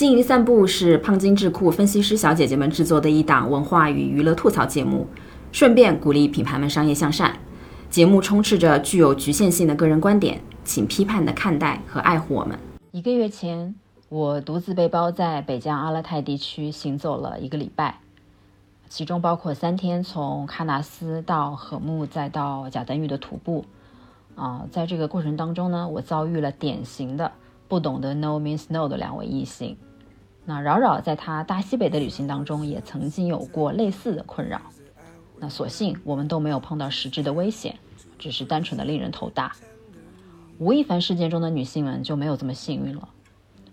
经营散步是胖金智库分析师小姐姐们制作的一档文化与娱乐吐槽节目，顺便鼓励品牌们商业向善。节目充斥着具有局限性的个人观点，请批判的看待和爱护我们。一个月前，我独自背包在北疆阿勒泰地区行走了一个礼拜，其中包括三天从喀纳斯到禾木再到贾登峪的徒步。啊，在这个过程当中呢，我遭遇了典型的不懂得 no means no 的两位异性。那扰扰在他大西北的旅行当中也曾经有过类似的困扰。那所幸我们都没有碰到实质的危险，只是单纯的令人头大。吴亦凡事件中的女性们就没有这么幸运了。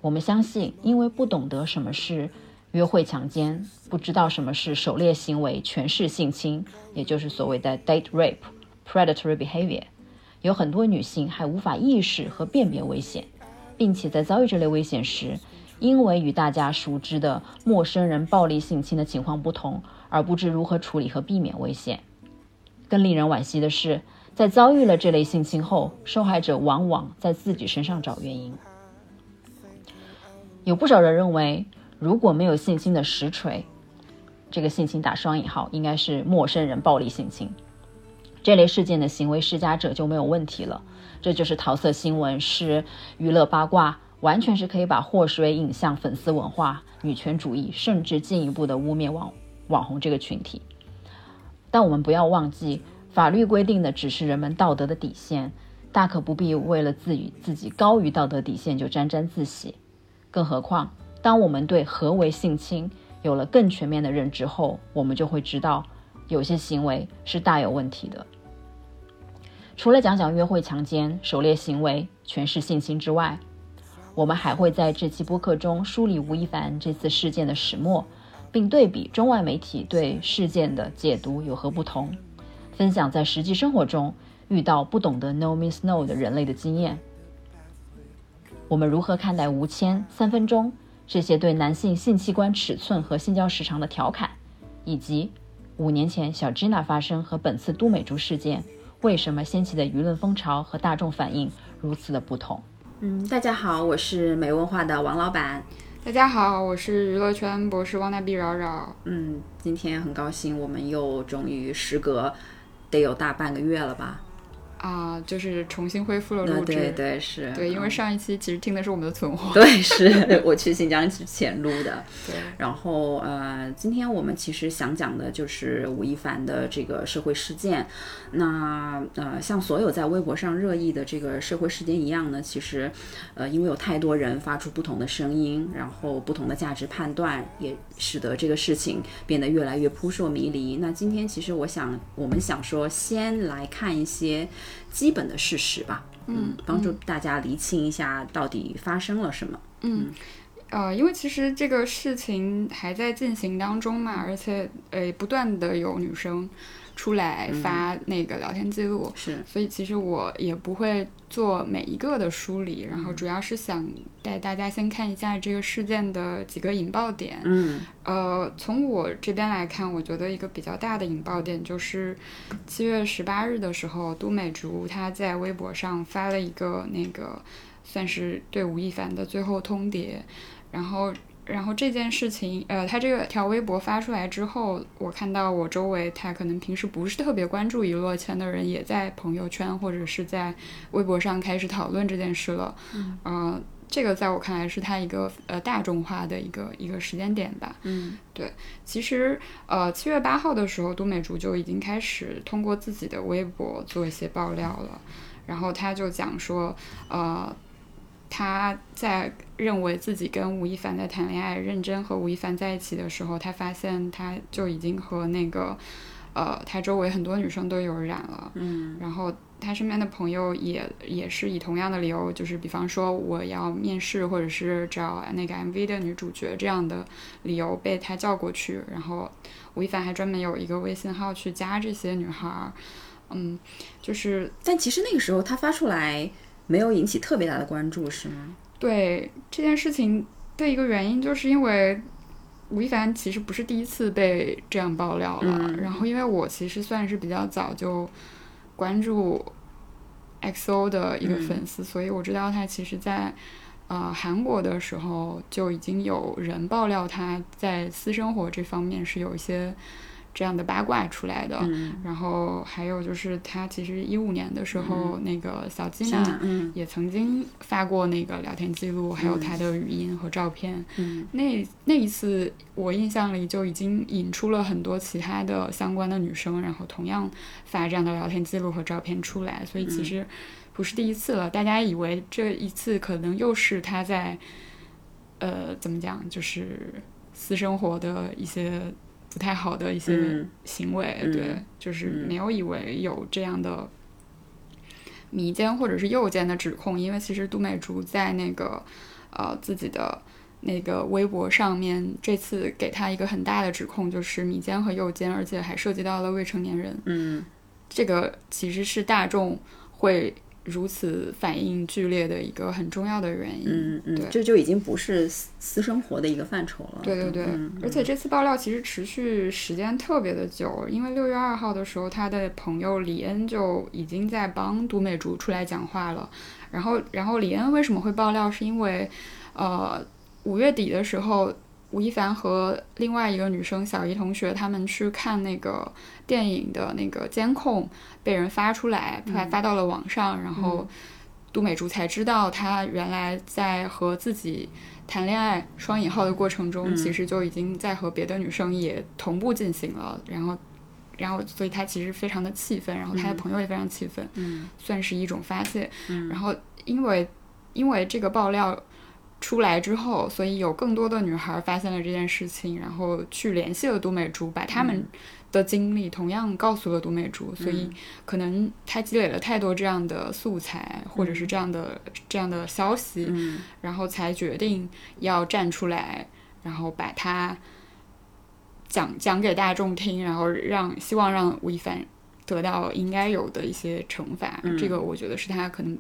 我们相信，因为不懂得什么是约会强奸，不知道什么是狩猎行为、权势性侵，也就是所谓的 date rape、predatory behavior，有很多女性还无法意识和辨别危险，并且在遭遇这类危险时，因为与大家熟知的陌生人暴力性侵的情况不同。而不知如何处理和避免危险。更令人惋惜的是，在遭遇了这类性侵后，受害者往往在自己身上找原因。有不少人认为，如果没有性侵的实锤，这个性侵打双引号应该是陌生人暴力性侵，这类事件的行为施加者就没有问题了。这就是桃色新闻，是娱乐八卦，完全是可以把祸水引向粉丝文化、女权主义，甚至进一步的污蔑网。网红这个群体，但我们不要忘记，法律规定的只是人们道德的底线，大可不必为了自己自己高于道德底线就沾沾自喜。更何况，当我们对何为性侵有了更全面的认知后，我们就会知道，有些行为是大有问题的。除了讲讲约会强奸、狩猎行为、权势性侵之外，我们还会在这期播客中梳理吴亦凡这次事件的始末。并对比中外媒体对事件的解读有何不同，分享在实际生活中遇到不懂得 no means no 的人类的经验。我们如何看待吴谦三分钟这些对男性性器官尺寸和性交时长的调侃，以及五年前小 Gina 发生和本次都美竹事件为什么掀起的舆论风潮和大众反应如此的不同？嗯，大家好，我是美文化的王老板。大家好，我是娱乐圈博士汪大碧扰扰。嗯，今天很高兴，我们又终于时隔得有大半个月了吧。啊，就是重新恢复了录制，对对是，对，因为上一期其实听的是我们的存货，对，是我去新疆之前录的，对，然后呃，今天我们其实想讲的就是吴亦凡的这个社会事件，那呃，像所有在微博上热议的这个社会事件一样呢，其实呃，因为有太多人发出不同的声音，然后不同的价值判断，也使得这个事情变得越来越扑朔迷离。那今天其实我想，我们想说，先来看一些。基本的事实吧，嗯，帮助大家厘清一下到底发生了什么。嗯，呃，因为其实这个事情还在进行当中嘛，而且呃，不断的有女生。出来发那个聊天记录，是，所以其实我也不会做每一个的梳理，然后主要是想带大家先看一下这个事件的几个引爆点。嗯，呃，从我这边来看，我觉得一个比较大的引爆点就是七月十八日的时候，都美竹她在微博上发了一个那个算是对吴亦凡的最后通牒，然后。然后这件事情，呃，他这个条微博发出来之后，我看到我周围他可能平时不是特别关注娱乐圈的人，也在朋友圈或者是在微博上开始讨论这件事了。嗯，这个在我看来是他一个呃大众化的一个一个时间点吧。嗯，对，其实呃七月八号的时候，都美竹就已经开始通过自己的微博做一些爆料了，然后他就讲说，呃。他在认为自己跟吴亦凡在谈恋爱、认真和吴亦凡在一起的时候，他发现他就已经和那个，呃，他周围很多女生都有染了。嗯。然后他身边的朋友也也是以同样的理由，就是比方说我要面试或者是找那个 MV 的女主角这样的理由被他叫过去。然后吴亦凡还专门有一个微信号去加这些女孩。嗯，就是，但其实那个时候他发出来。没有引起特别大的关注，是吗？对这件事情的一个原因，就是因为吴亦凡其实不是第一次被这样爆料了。然后，因为我其实算是比较早就关注 XO 的一个粉丝，所以我知道他其实，在呃韩国的时候就已经有人爆料他在私生活这方面是有一些。这样的八卦出来的，然后还有就是他其实一五年的时候，那个小金娜也曾经发过那个聊天记录，还有他的语音和照片。那那一次我印象里就已经引出了很多其他的相关的女生，然后同样发这样的聊天记录和照片出来，所以其实不是第一次了。大家以为这一次可能又是他在，呃，怎么讲，就是私生活的一些。不太好的一些行为，对，就是没有以为有这样的迷奸或者是诱奸的指控，因为其实杜美竹在那个呃自己的那个微博上面，这次给他一个很大的指控，就是迷奸和诱奸，而且还涉及到了未成年人。嗯，这个其实是大众会。如此反应剧烈的一个很重要的原因，嗯嗯，对，这就已经不是私私生活的一个范畴了。对对对，而且这次爆料其实持续时间特别的久，因为六月二号的时候，他的朋友李恩就已经在帮都美竹出来讲话了。然后，然后李恩为什么会爆料？是因为，呃，五月底的时候。吴亦凡和另外一个女生小姨同学，他们去看那个电影的那个监控被人发出来，发发到了网上，然后杜美竹才知道，她原来在和自己谈恋爱（双引号的过程中），其实就已经在和别的女生也同步进行了。然后，然后，所以她其实非常的气愤，然后她的朋友也非常气愤，算是一种发泄。然后，因为因为这个爆料。出来之后，所以有更多的女孩发现了这件事情，然后去联系了杜美竹，把他们的经历同样告诉了杜美竹，所以可能她积累了太多这样的素材，或者是这样的这样的消息，然后才决定要站出来，然后把它讲讲给大众听，然后让希望让吴亦凡得到应该有的一些惩罚。这个我觉得是他可能。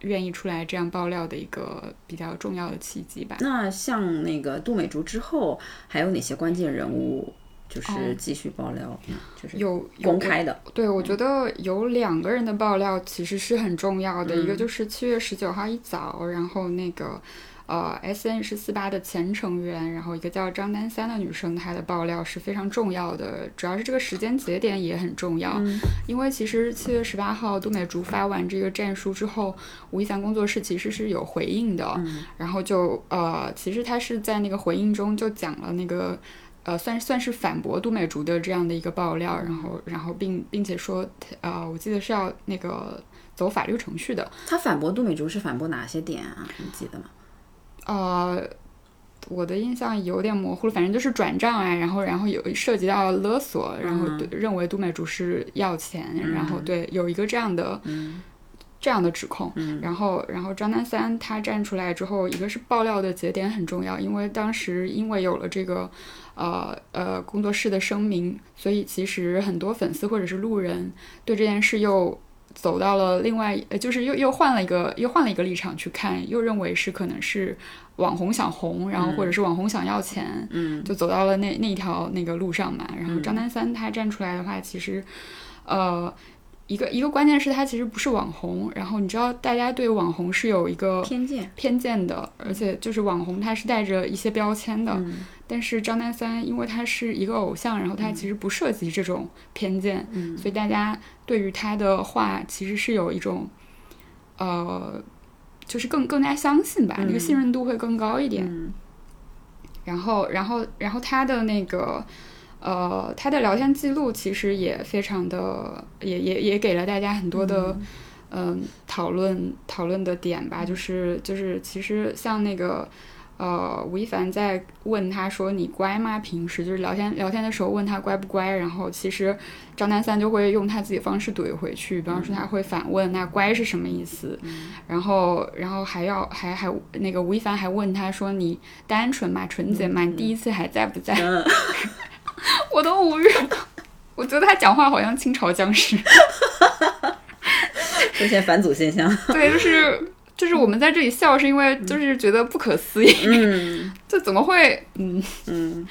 愿意出来这样爆料的一个比较重要的契机吧。那像那个杜美竹之后，还有哪些关键人物就是继续爆料？就是有公开的。对，我觉得有两个人的爆料其实是很重要的，一个就是七月十九号一早，然后那个。呃，S N 是四八的前成员，然后一个叫张丹三的女生，她的爆料是非常重要的，主要是这个时间节点也很重要，因为其实七月十八号杜美竹发完这个战书之后，吴亦凡工作室其实是有回应的，然后就呃，其实他是在那个回应中就讲了那个呃，算算是反驳杜美竹的这样的一个爆料，然后然后并并且说，呃，我记得是要那个走法律程序的。他反驳杜美竹是反驳哪些点啊？你记得吗？呃，我的印象有点模糊了，反正就是转账啊，然后然后有涉及到勒索，然后认为杜美竹是要钱，然后对有一个这样的这样的指控，然后然后张丹三他站出来之后，一个是爆料的节点很重要，因为当时因为有了这个呃呃工作室的声明，所以其实很多粉丝或者是路人对这件事又。走到了另外，呃，就是又又换了一个，又换了一个立场去看，又认为是可能是网红想红，然后或者是网红想要钱，嗯，就走到了那那一条那个路上嘛。然后张丹三他站出来的话，其实，呃。一个一个关键是他其实不是网红，然后你知道大家对网红是有一个偏见偏见的，而且就是网红他是带着一些标签的，但是张丹三因为他是一个偶像，然后他其实不涉及这种偏见，所以大家对于他的话其实是有一种，呃，就是更更加相信吧，那个信任度会更高一点，然后然后然后他的那个。呃，他的聊天记录其实也非常的，也也也给了大家很多的，嗯，讨论讨论的点吧。就是就是，其实像那个，呃，吴亦凡在问他说你乖吗？平时就是聊天聊天的时候问他乖不乖，然后其实张丹三就会用他自己方式怼回去，比方说他会反问那乖是什么意思？然后然后还要还还那个吴亦凡还问他说你单纯吗？纯洁吗？你第一次还在不在？我都无语了，我觉得他讲话好像清朝僵尸，出现返祖现象。对，就是就是我们在这里笑，是因为就是觉得不可思议，嗯 这怎么会？嗯，嗯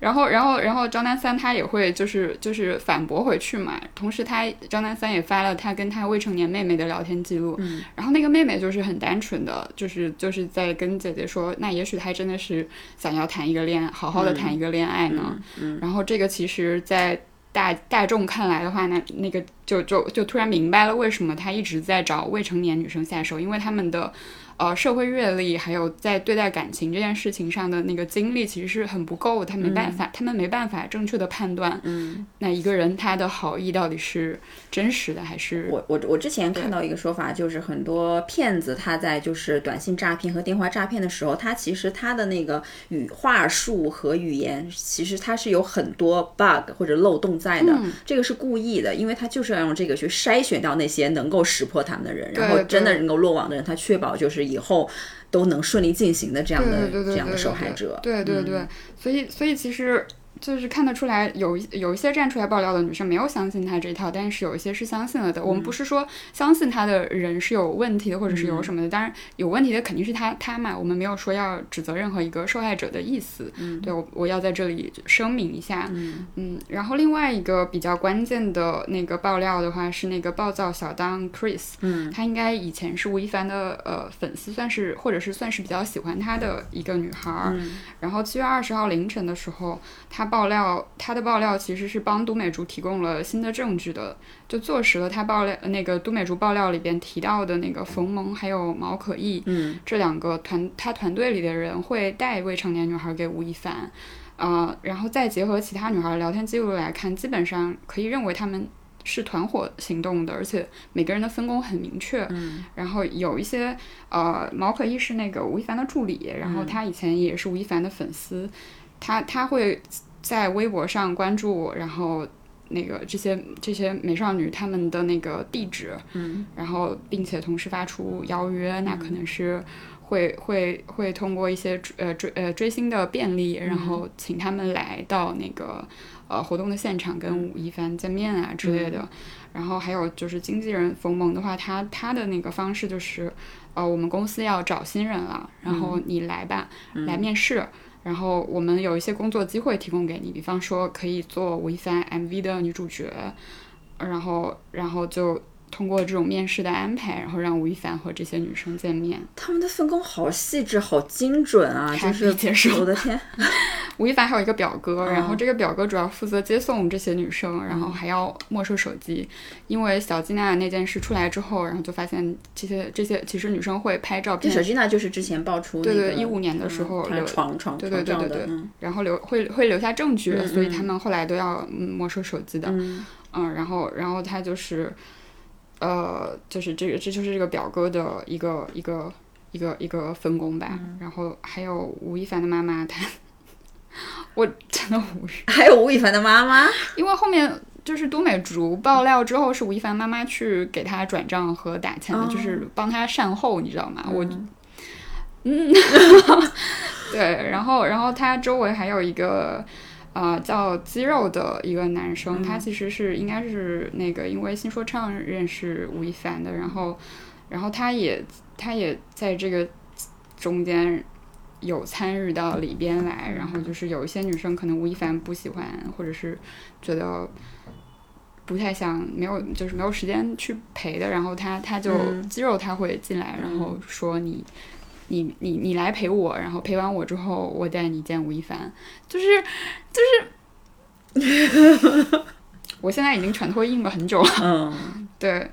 然后，然后，然后张丹三他也会就是就是反驳回去嘛。同时他，张丹三也发了他跟他未成年妹妹的聊天记录。嗯然后那个妹妹就是很单纯的，就是就是在跟姐姐说，那也许他真的是想要谈一个恋爱，好好的谈一个恋爱呢。嗯然后这个其实，在大大众看来的话，那那个就就就突然明白了为什么他一直在找未成年女生下手，因为他们的。呃，社会阅历还有在对待感情这件事情上的那个经历，其实是很不够。他没办法，他们没办法正确的判断，嗯，那一个人他的好意到底是真实的还是我我我之前看到一个说法，就是很多骗子他在就是短信诈骗和电话诈骗的时候，他其实他的那个语话术和语言，其实他是有很多 bug 或者漏洞在的，这个是故意的，因为他就是要用这个去筛选掉那些能够识破他们的人，然后真的能够落网的人，他确保就是以后都能顺利进行的这样的这样的受害者。对对对，所以所以其实就是看得出来有一有一些站出来爆料的女生没有相信他这一套，但是有一些是相信了的。我们不是说相信他的人是有问题的，或者是有什么的，当然有问题的肯定是他他嘛。我们没有说要指责任何一个受害者的意思。嗯，对我我要在这里声明一下。嗯嗯然后另外一个比较关键的那个爆料的话是那个暴躁小当 Chris，嗯他应该以前是吴亦凡的呃粉丝，算是或者是算是比较喜欢他的一个女孩儿。嗯然后七月二十号凌晨的时候，她爆料，他的爆料其实是帮都美竹提供了新的证据的，就坐实了他爆料那个都美竹爆料里边提到的那个冯萌还有毛可意嗯这两个团他团队里的人会带未成年女孩给吴亦凡。呃，然后再结合其他女孩的聊天记录来看，基本上可以认为他们是团伙行动的，而且每个人的分工很明确。嗯然后有一些呃，毛可意是那个吴亦凡的助理，然后他以前也是吴亦凡的粉丝，他他会在微博上关注，然后那个这些这些美少女她们的那个地址，嗯然后并且同时发出邀约，那可能是会会会通过一些追呃追呃追星的便利，然后请他们来到那个呃活动的现场跟吴亦凡见面啊之类的。然后还有就是经纪人冯萌的话，他他的那个方式就是，呃，我们公司要找新人了，然后你来吧，来面试。然后我们有一些工作机会提供给你，比方说可以做吴亦凡 MV 的女主角，然后然后就通过这种面试的安排，然后让吴亦凡和这些女生见面。他们的分工好细致，好精准啊！就是我的天，吴亦凡还有一个表哥，然后嗯这个表哥主要负责接送这些女生，然后还要没收手机，因为小吉娜那件事出来之后，然后就发现这些这些其实女生会拍照片。这手，机呢，就是之前爆出那个对对一五年的时候床床对对对对对然后留会会留下证据，嗯。所以他们后来都要嗯没收手机的，嗯。嗯，然后然后他就是，呃，就是这个这就是这个表哥的一个一个一个一个分工吧，嗯然后还有吴亦凡的妈妈，她 我真的无语。还有吴亦凡的妈妈，因为后面就是都美竹爆料之后，是吴亦凡妈妈去给他转账和打钱的，哦就是帮他善后，你知道吗？我，嗯，对，然后然后他周围还有一个。呃，叫肌肉的一个男生，他其实是应该是那个因为新说唱认识吴亦凡的，然后，然后他也他也在这个中间有参与到里边来，然后就是有一些女生可能吴亦凡不喜欢，或者是觉得不太想，没有就是没有时间去陪的，然后他他就、嗯。肌肉他会进来，然后说你。你你你来陪我，然后陪完我之后，我带你见吴亦凡，就是就是，我现在已经拳头硬了很久了。嗯对，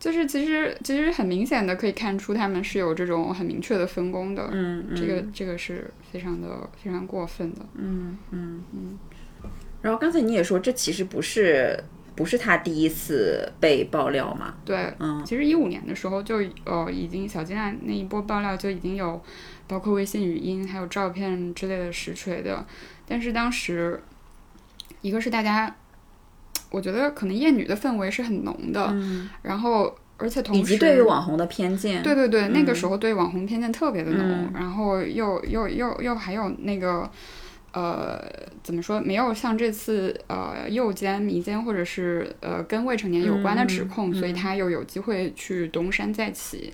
就是其实其实很明显的可以看出他们是有这种很明确的分工的，嗯，这个这个是非常的非常过分的。嗯嗯嗯。然后刚才你也说，这其实不是不是他第一次被爆料嘛？对，嗯其实一五年的时候就呃已经小金娜那一波爆料就已经有包括微信语音还有照片之类的实锤的，但是当时一个是大家，我觉得可能厌女的氛围是很浓的，嗯，然后而且同时以及对于网红的偏见，对对对，那个时候对网红偏见特别的浓，嗯然后又又又又还有那个。呃，怎么说？没有像这次呃诱奸、迷奸，或者是呃跟未成年有关的指控，所以他又有机会去东山再起。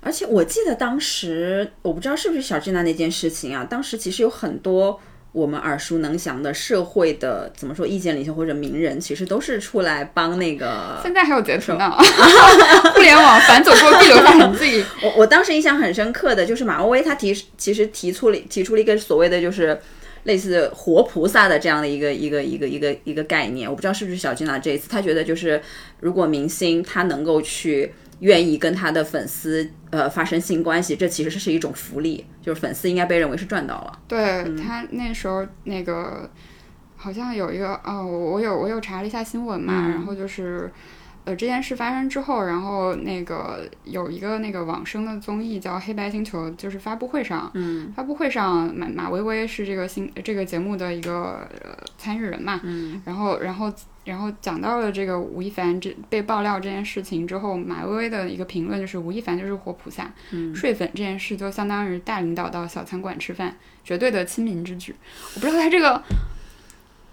而且我记得当时，我不知道是不是小智娜那件事情啊，当时其实有很多我们耳熟能详的社会的怎么说意见领袖或者名人，其实都是出来帮那个。现在还有截图呢，互联网反走过必留下痕迹。我我当时印象很深刻的就是马薇薇她提其实提出了提出了一个所谓的就是类似活菩萨的这样的一个一个一个一个一个概念，我不知道是不是小金娜这一次他觉得就是如果明星他能够去。愿意跟他的粉丝呃发生性关系，这其实是一种福利，就是粉丝应该被认为是赚到了。对他那时候那个好像有一个哦，我我有我有查了一下新闻嘛，然后就是呃这件事发生之后，然后那个有一个那个网生的综艺叫《黑白星球》，就是发布会上，嗯，发布会上马马薇薇是这个新这个节目的一个呃参与人嘛，嗯，然后然后。然后讲到了这个吴亦凡这被爆料这件事情之后，马薇薇的一个评论就是吴亦凡就是活菩萨，嗯睡粉这件事就相当于大领导到小餐馆吃饭，绝对的亲民之举。我不知道他这个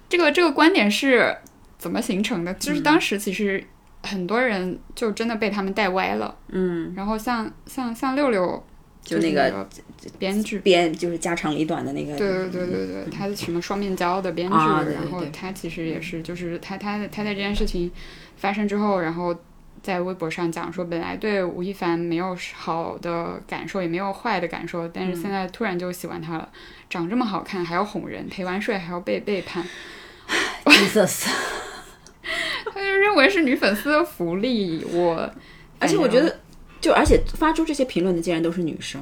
这个这个观点是怎么形成的，就是当时其实很多人就真的被他们带歪了。嗯，然后像像像六六。就那个编剧编就是家长里短的那个，对对对对对，他什么双面胶的编剧，然后他其实也是，就是他他他在这件事情发生之后，然后在微博上讲说，本来对吴亦凡没有好的感受，也没有坏的感受，但是现在突然就喜欢他了，长这么好看还要哄人，陪完睡还要被背叛，Jesus，他就认为是女粉丝的福利，我而且我觉得。就而且发出这些评论的竟然都是女生，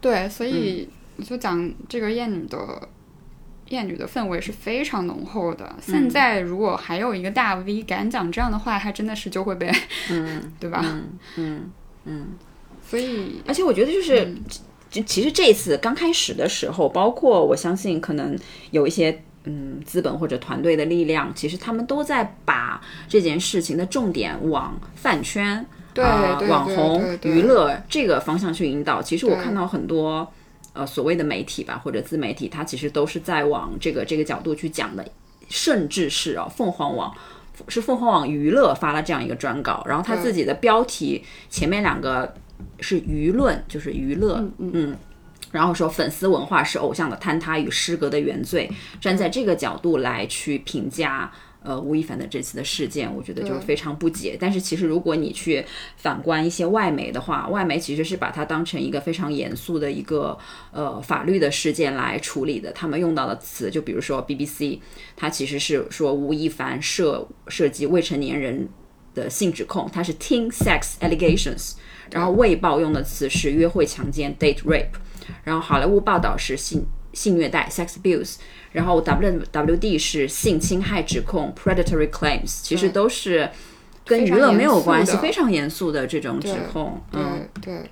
对，所以我就讲这个艳女的艳女的氛围是非常浓厚的。现在如果还有一个大 V 敢讲这样的话，他真的是就会被，嗯，对吧？嗯嗯，所以而且我觉得就是，就其实这次刚开始的时候，包括我相信可能有一些嗯资本或者团队的力量，其实他们都在把这件事情的重点往饭圈。啊，网红娱乐这个方向去引导，其实我看到很多呃所谓的媒体吧，或者自媒体，它其实都是在往这个这个角度去讲的，甚至是啊，凤凰网是凤凰网娱乐发了这样一个专稿，然后他自己的标题前面两个是舆论，就是娱乐，嗯，然后说粉丝文化是偶像的坍塌与失格的原罪，站在这个角度来去评价。呃，吴亦凡的这次的事件，我觉得就是非常不解。但是其实如果你去反观一些外媒的话，外媒其实是把它当成一个非常严肃的一个呃法律的事件来处理的。他们用到的词，就比如说 BBC，它其实是说吴亦凡涉涉及未成年人的性指控，它是 teen sex allegations。然后卫报用的词是约会强奸 date rape。然后好莱坞报道是性性虐待 sex abuse。然后 W W D 是性侵害指控，predatory claims，其实都是跟娱乐没有关系，非常严肃的这种指控。嗯，对，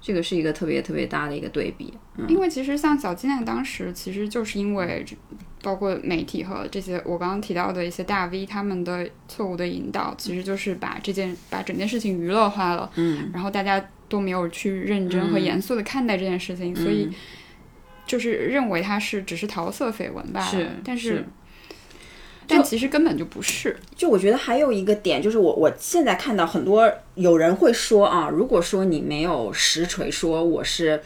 这个是一个特别特别大的一个对比。嗯因为其实像小鸡蛋当时，其实就是因为包括媒体和这些我刚刚提到的一些大 V 他们的错误的引导，其实就是把这件把整件事情娱乐化了。嗯，然后大家都没有去认真和严肃的看待这件事情，所以。就是认为他是只是桃色绯闻吧，是，但是，但其实根本就不是。就我觉得还有一个点，就是我我现在看到很多有人会说啊，如果说你没有实锤说我是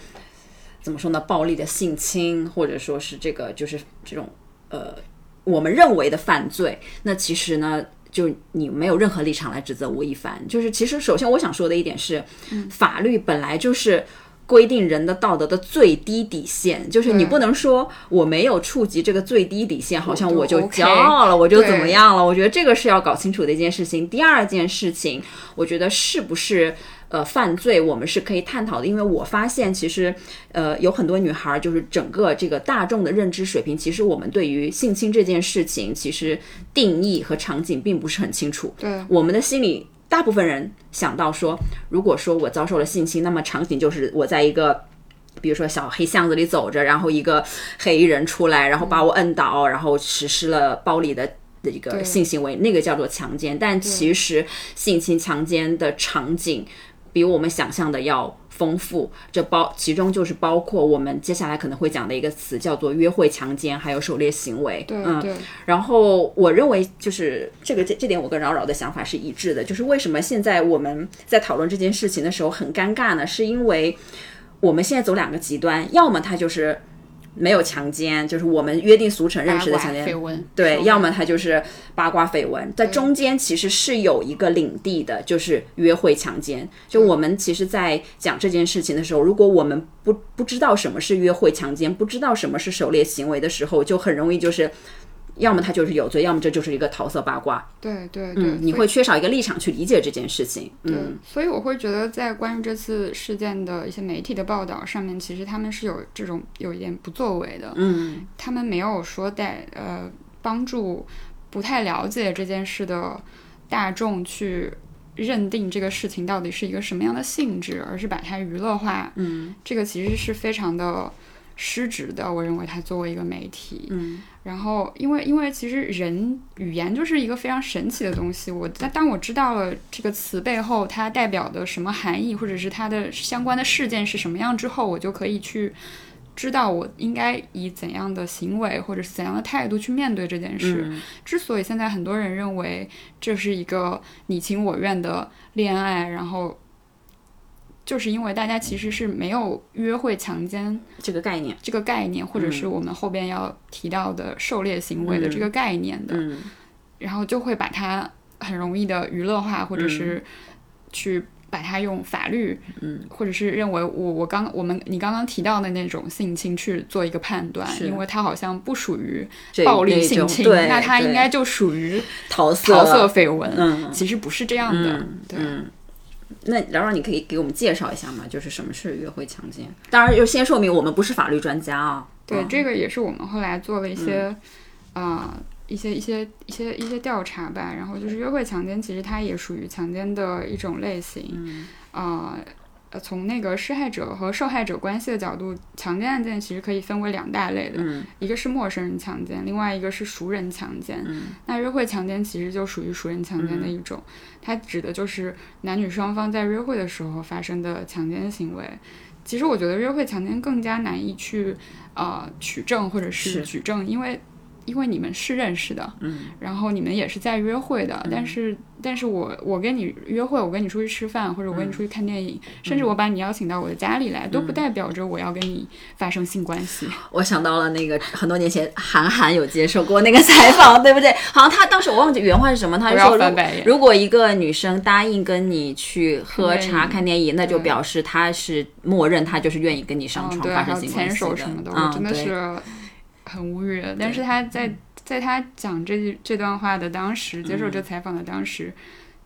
怎么说呢，暴力的性侵，或者说是这个就是这种呃我们认为的犯罪，那其实呢，就你没有任何立场来指责吴亦凡。就是其实首先我想说的一点是，法律本来就是。规定人的道德的最低底线，就是你不能说我没有触及这个最低底线，好像我就骄傲了，我就怎么样了？我觉得这个是要搞清楚的一件事情。第二件事情，我觉得是不是呃犯罪，我们是可以探讨的。因为我发现其实呃有很多女孩，就是整个这个大众的认知水平，其实我们对于性侵这件事情，其实定义和场景并不是很清楚。对，我们的心里。大部分人想到说，如果说我遭受了性侵，那么场景就是我在一个，比如说小黑巷子里走着，然后一个黑衣人出来，然后把我摁倒，然后实施了暴力的的一个性行为，那个叫做强奸。但其实性侵、强奸的场景。比我们想象的要丰富。这包其中就是包括我们接下来可能会讲的一个词，叫做约会强奸，还有狩猎行为。对嗯，对，然后我认为就是这个这这点，我跟饶饶的想法是一致的。就是为什么现在我们在讨论这件事情的时候很尴尬呢？是因为我们现在走两个极端，要么他就是没有强奸，就是我们约定俗成认识的强奸。绯闻，对，要么他就是八卦绯闻，在中间其实是有一个领地的，就是约会强奸。就我们其实，在讲这件事情的时候，如果我们不不知道什么是约会强奸，不知道什么是狩猎行为的时候，就很容易就是，要么他就是有罪，要么这就是一个桃色八卦。对对对，嗯，你会缺少一个立场去理解这件事情。嗯，，所以我会觉得，在关于这次事件的一些媒体的报道上面，其实他们是有这种有一点不作为的。嗯，他们没有说带呃帮助不太了解这件事的大众去认定这个事情到底是一个什么样的性质，而是把它娱乐化。嗯，这个其实是非常的失职的。我认为它作为一个媒体，嗯，然后，因为因为其实人语言就是一个非常神奇的东西。我当当我知道了这个词背后它代表的什么含义，或者是它的相关的事件是什么样之后，我就可以去知道我应该以怎样的行为或者是怎样的态度去面对这件事。嗯之所以现在很多人认为这是一个你情我愿的恋爱，然后。就是因为大家其实是没有约会强奸这个概念。这个概念，或者是我们后边要提到的狩猎行为的这个概念的，嗯。然后就会把它很容易的娱乐化，或者是去把它用法律，嗯，或者是认为我我刚我们你刚刚提到的那种性侵去做一个判断，因为它好像不属于暴力性侵，那它应该就属于桃色桃色绯闻。嗯。其实不是这样的，嗯对。嗯，那然后你可以给我们介绍一下吗？就是什么是约会强奸？当然，就先说明我们不是法律专家啊。对，嗯这个也是我们后来做了一些，啊、一些一些一些一些调查吧。然后就是约会强奸，其实它也属于强奸的一种类型。嗯啊、呃，从那个施害者和受害者关系的角度，强奸案件其实可以分为两大类的，嗯一个是陌生人强奸，另外一个是熟人强奸。嗯那约会强奸其实就属于熟人强奸的一种，它指的就是男女双方在约会的时候发生的强奸行为。其实我觉得约会强奸更加难以去呃取证或者是是举证，因为因为你们是认识的，嗯。然后你们也是在约会的，但是但是我我跟你约会，我跟你出去吃饭，或者我跟你出去看电影，甚至我把你邀请到我的家里来，都不代表着我要跟你发生性关系。我想到了那个很多年前韩寒有接受过那个采访，对不对？好像他当时我忘记原话是什么，他说如果一个女生答应跟你去喝茶、看看电影，那就表示她是默认她就是愿意跟你上床发生性关系手什么的，嗯我真的对。是很无语。但是他在在他讲这这段话的当时，接受这采访的当时，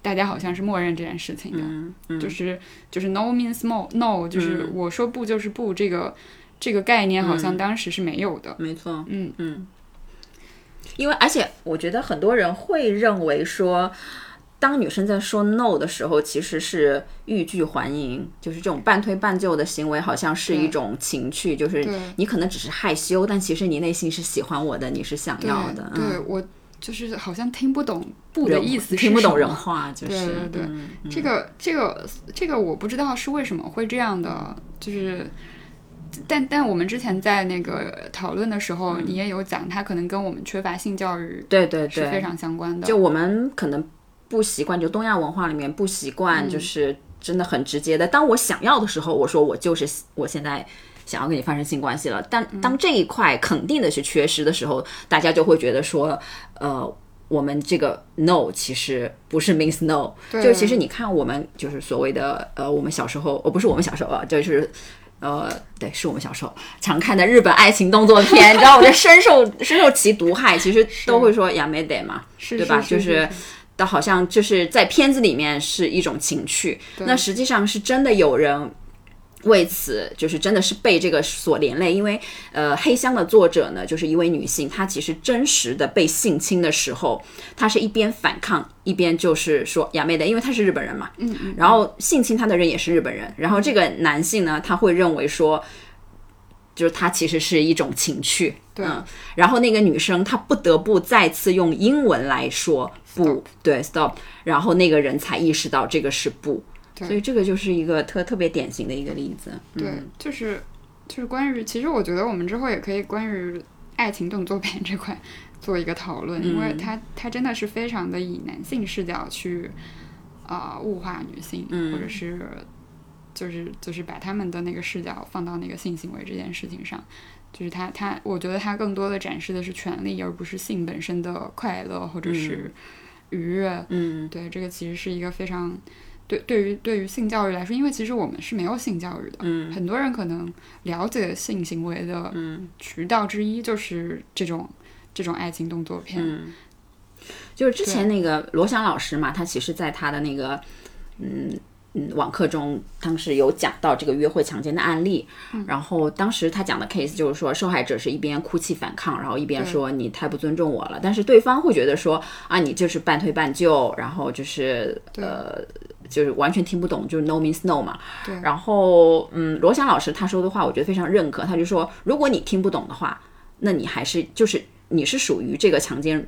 大家好像是默认这件事情的，就是就是 no means no no，就是我说不就是不，这个这个概念好像当时是没有的。没错，嗯。嗯，因为而且我觉得很多人会认为说，当女生在说 no 的时候，其实是欲拒还迎，就是这种半推半就的行为，好像是一种情趣，就是你可能只是害羞，但其实你内心是喜欢我的，你是想要的，对，我就是好像听不懂不的意思是听不懂人话，就是对对对这个这个这个我不知道是为什么会这样的，就是。但但我们之前在那个讨论的时候，你也有讲，它可能跟我们缺乏性教育嗯对对对，是非常相关的。就我们可能不习惯，就东亚文化里面不习嗯惯，就是真的很直接的。当我想要的时候，我说我就是我现在想要跟你发生性关系了。但嗯当这一块肯定的是缺失的时候，大家就会觉得说，呃。我们这个 no 其实不是 means no，对就其实你看我们就是所谓的呃，我们小时候，哦不是我们小时候啊，就是呃，对，是我们小时候常看的日本爱情动作片，你知道，我就深受深受其毒害。其实都会说 yamete 嘛，是对吧？是就是是的，好像就是在片子里面是一种情趣，那实际上是真的有人。为此，就是真的是被这个所连累，因为呃，黑箱的作者呢，就是一位女性，她其实真实的被性侵的时候，她是一边反抗，一边就是说亚妹的，因为她是日本人嘛，嗯嗯，然后性侵她的人也是日本人，然后这个男性呢，他会认为说，就是他其实是一种情趣，对嗯，然后那个女生她不得不再次用英文来说不对 stop，然后那个人才意识到这个是不。对所以这个就是一个特特别典型的一个例子。对，嗯就是就是关于，其实我觉得我们之后也可以关于爱情动作片这块做一个讨论，因为嗯它它真的是非常的以男性视角去啊、物化女性，嗯或者是就是就是把他们的那个视角放到那个性行为这件事情上。就是他，他，我觉得他更多的展示的是权利，而不是性本身的快乐或者是愉悦。嗯对，这个其实是一个非常对对于对于性教育来说，因为其实我们是没有性教育的，嗯很多人可能了解性行为的嗯渠道之一就是这种这种爱情动作片。嗯，就是之前那个罗翔老师嘛，他其实在他的那个嗯。嗯，网课中当时有讲到这个约会强奸的案例，然后当时他讲的 case 就是说，受害者是一边哭泣反抗，然后一边说你太不尊重我了，但是对方会觉得说啊，你就是半推半就，然后就是呃，就是完全听不懂，就是 no means no 嘛。对然后嗯，罗翔老师他说的话，我觉得非常认可，他就说，如果你听不懂的话，那你还是就是你是属于这个强奸。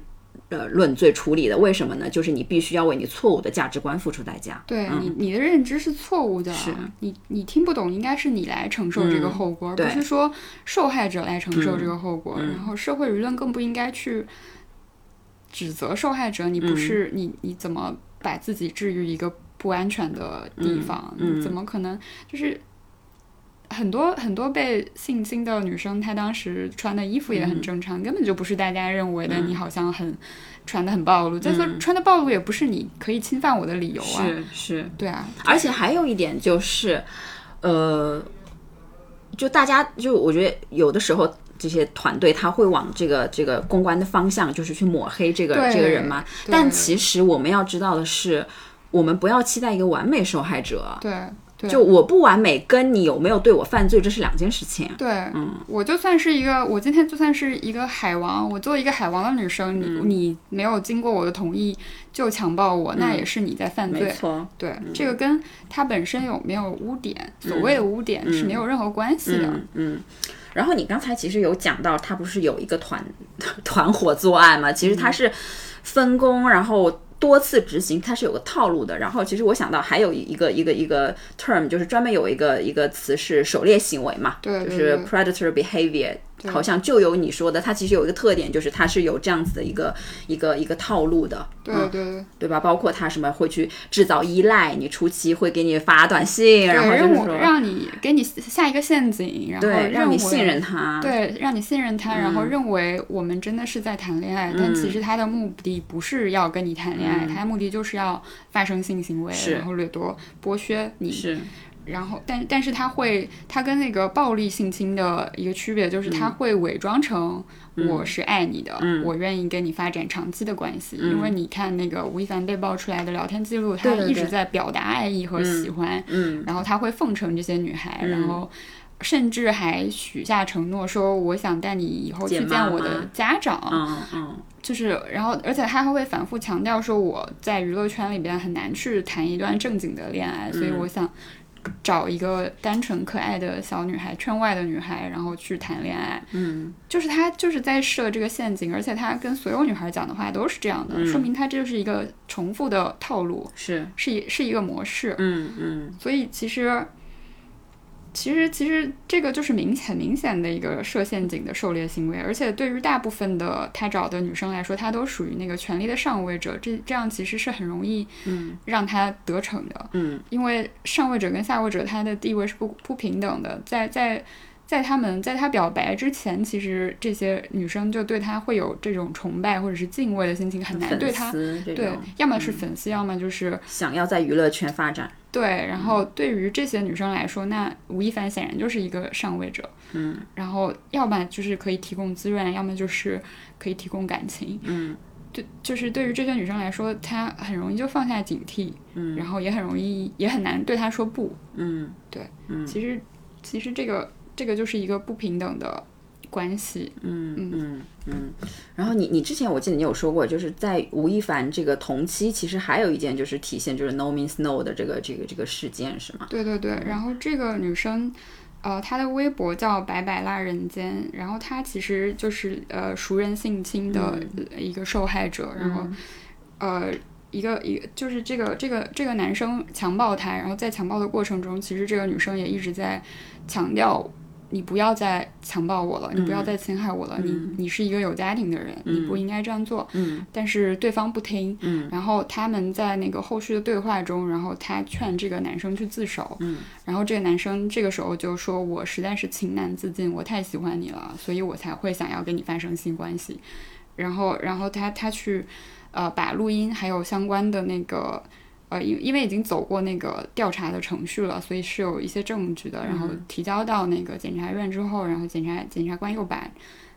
呃，论罪处理的，为什么呢？就是你必须要为你错误的价值观付出代价。对你，你的认知是错误的，是你你听不懂，应该是你来承受这个后果，而不是说受害者来承受这个后果。然后社会舆论更不应该去指责受害者，你不是、你你怎么把自己置于一个不安全的地方？你怎么可能就是？很多很多被性侵的女生，她当时穿的衣服也很正常，根本就不是大家认为的你好像很穿的很暴露。再说穿的暴露也不是你可以侵犯我的理由啊。是是，对啊。而且还有一点就是，呃，就大家就我觉得有的时候。这些团队他会往这个这个公关的方向，就是去抹黑这个这个人嘛。但其实我们要知道的是，我们不要期待一个完美受害者。对。就我不完美，跟你有没有对我犯罪，这是两件事情。对，嗯，我就算是一个，我今天就算是一个海王，我作为一个海王的女生，你、嗯、你没有经过我的同意就强暴我，嗯、那也是你在犯罪。没错，对，嗯、这个跟他本身有没有污点，所谓的污点是没有任何关系的。嗯。嗯然后你刚才其实有讲到，他不是有一个团 团伙作案嘛？其实他是分工，然后。多次执行，它是有个套路的。然后，其实我想到还有一个一个一个 term，就是专门有一个一个词是狩猎行为嘛，对，就是 predator behavior。好像就有你说的，它其实有一个特点，就是它是有这样子的一个一个一个套路的，对对对，对吧？包括它什么会去制造依赖，你初期会给你发短信，然后就是说让你给你下一个陷阱，然后让你信任他，对，让你信任他，然嗯。后认为我们真的是在谈恋爱，但其实他的目的不是要跟你谈恋爱，他的目的就是要发生性行为，然后掠夺、剥削你。是。然后，但但是他会，他跟那个暴力性侵的一个区别就是，他会伪装成我是爱你的，嗯、我愿意跟你发展长期的关系。嗯、因为你看那个吴亦凡被爆出来的聊天记录，他一直在表达爱意和喜欢，嗯，然后他会奉承这些女孩，然后甚至还许下承诺说，我想带你以后去见我的家长，嗯嗯。就是，然后，而且他还会反复强调说，我在娱乐圈里边很难去谈一段正经的恋爱，所以我想。找一个单纯可爱的小女孩，圈外的女孩，然后去谈恋爱。嗯，就是他就是在设这个陷阱，而且他跟所有女孩讲的话都是这样的，嗯、说明他这就是一个重复的套路，是是一是一个模式。嗯嗯，所以其实。其实，其实这个就是明很明显的一个设陷阱的狩猎行为，而且对于大部分的他找的女生来说，她都属于那个权力的上位者，这这样其实是很容易，嗯，让他得逞的，嗯，因为上位者跟下位者他的地位是不不平等的，在在在他们在他表白之前，其实这些女生就对他会有这种崇拜或者是敬畏的心情，很难对他对，要么是粉丝，嗯、要么就是想要在娱乐圈发展。对，然后对于这些女生来说，那吴亦凡显然就是一个上位者，嗯，然后要么就是可以提供资源，要么就是可以提供感情，嗯，对，就是对于这些女生来说，她很容易就放下警惕，嗯，然后也很容易也很难对她说不，嗯，对，嗯，其实其实这个这个就是一个不平等的关系，嗯嗯嗯，然后你你之前我记得你有说过，就是在吴亦凡这个同期，其实还有一件就是体现就是 no means no 的这个这个这个事件是吗？对对对，然后这个女生。呃，她的微博叫“白白辣人间”，然后她其实就是呃熟人性侵的一个受害者，然后呃一个一个就是这个这个这个男生强暴她，然后在强暴的过程中，其实这个女生也一直在强调。你不要再强暴我了，你不要再侵害我了。你你是一个有家庭的人，你不应该这样做。嗯但是对方不听。嗯然后他们在那个后续的对话中，然后他劝这个男生去自首。嗯然后这个男生这个时候就说：“我实在是情难自禁，我太喜欢你了，所以我才会想要跟你发生性关系。”然后，然后他他去，呃，把录音还有相关的那个，呃，因因为已经走过那个调查的程序了，所以是有一些证据的。然后提交到那个检察院之后，然后检察检察官又把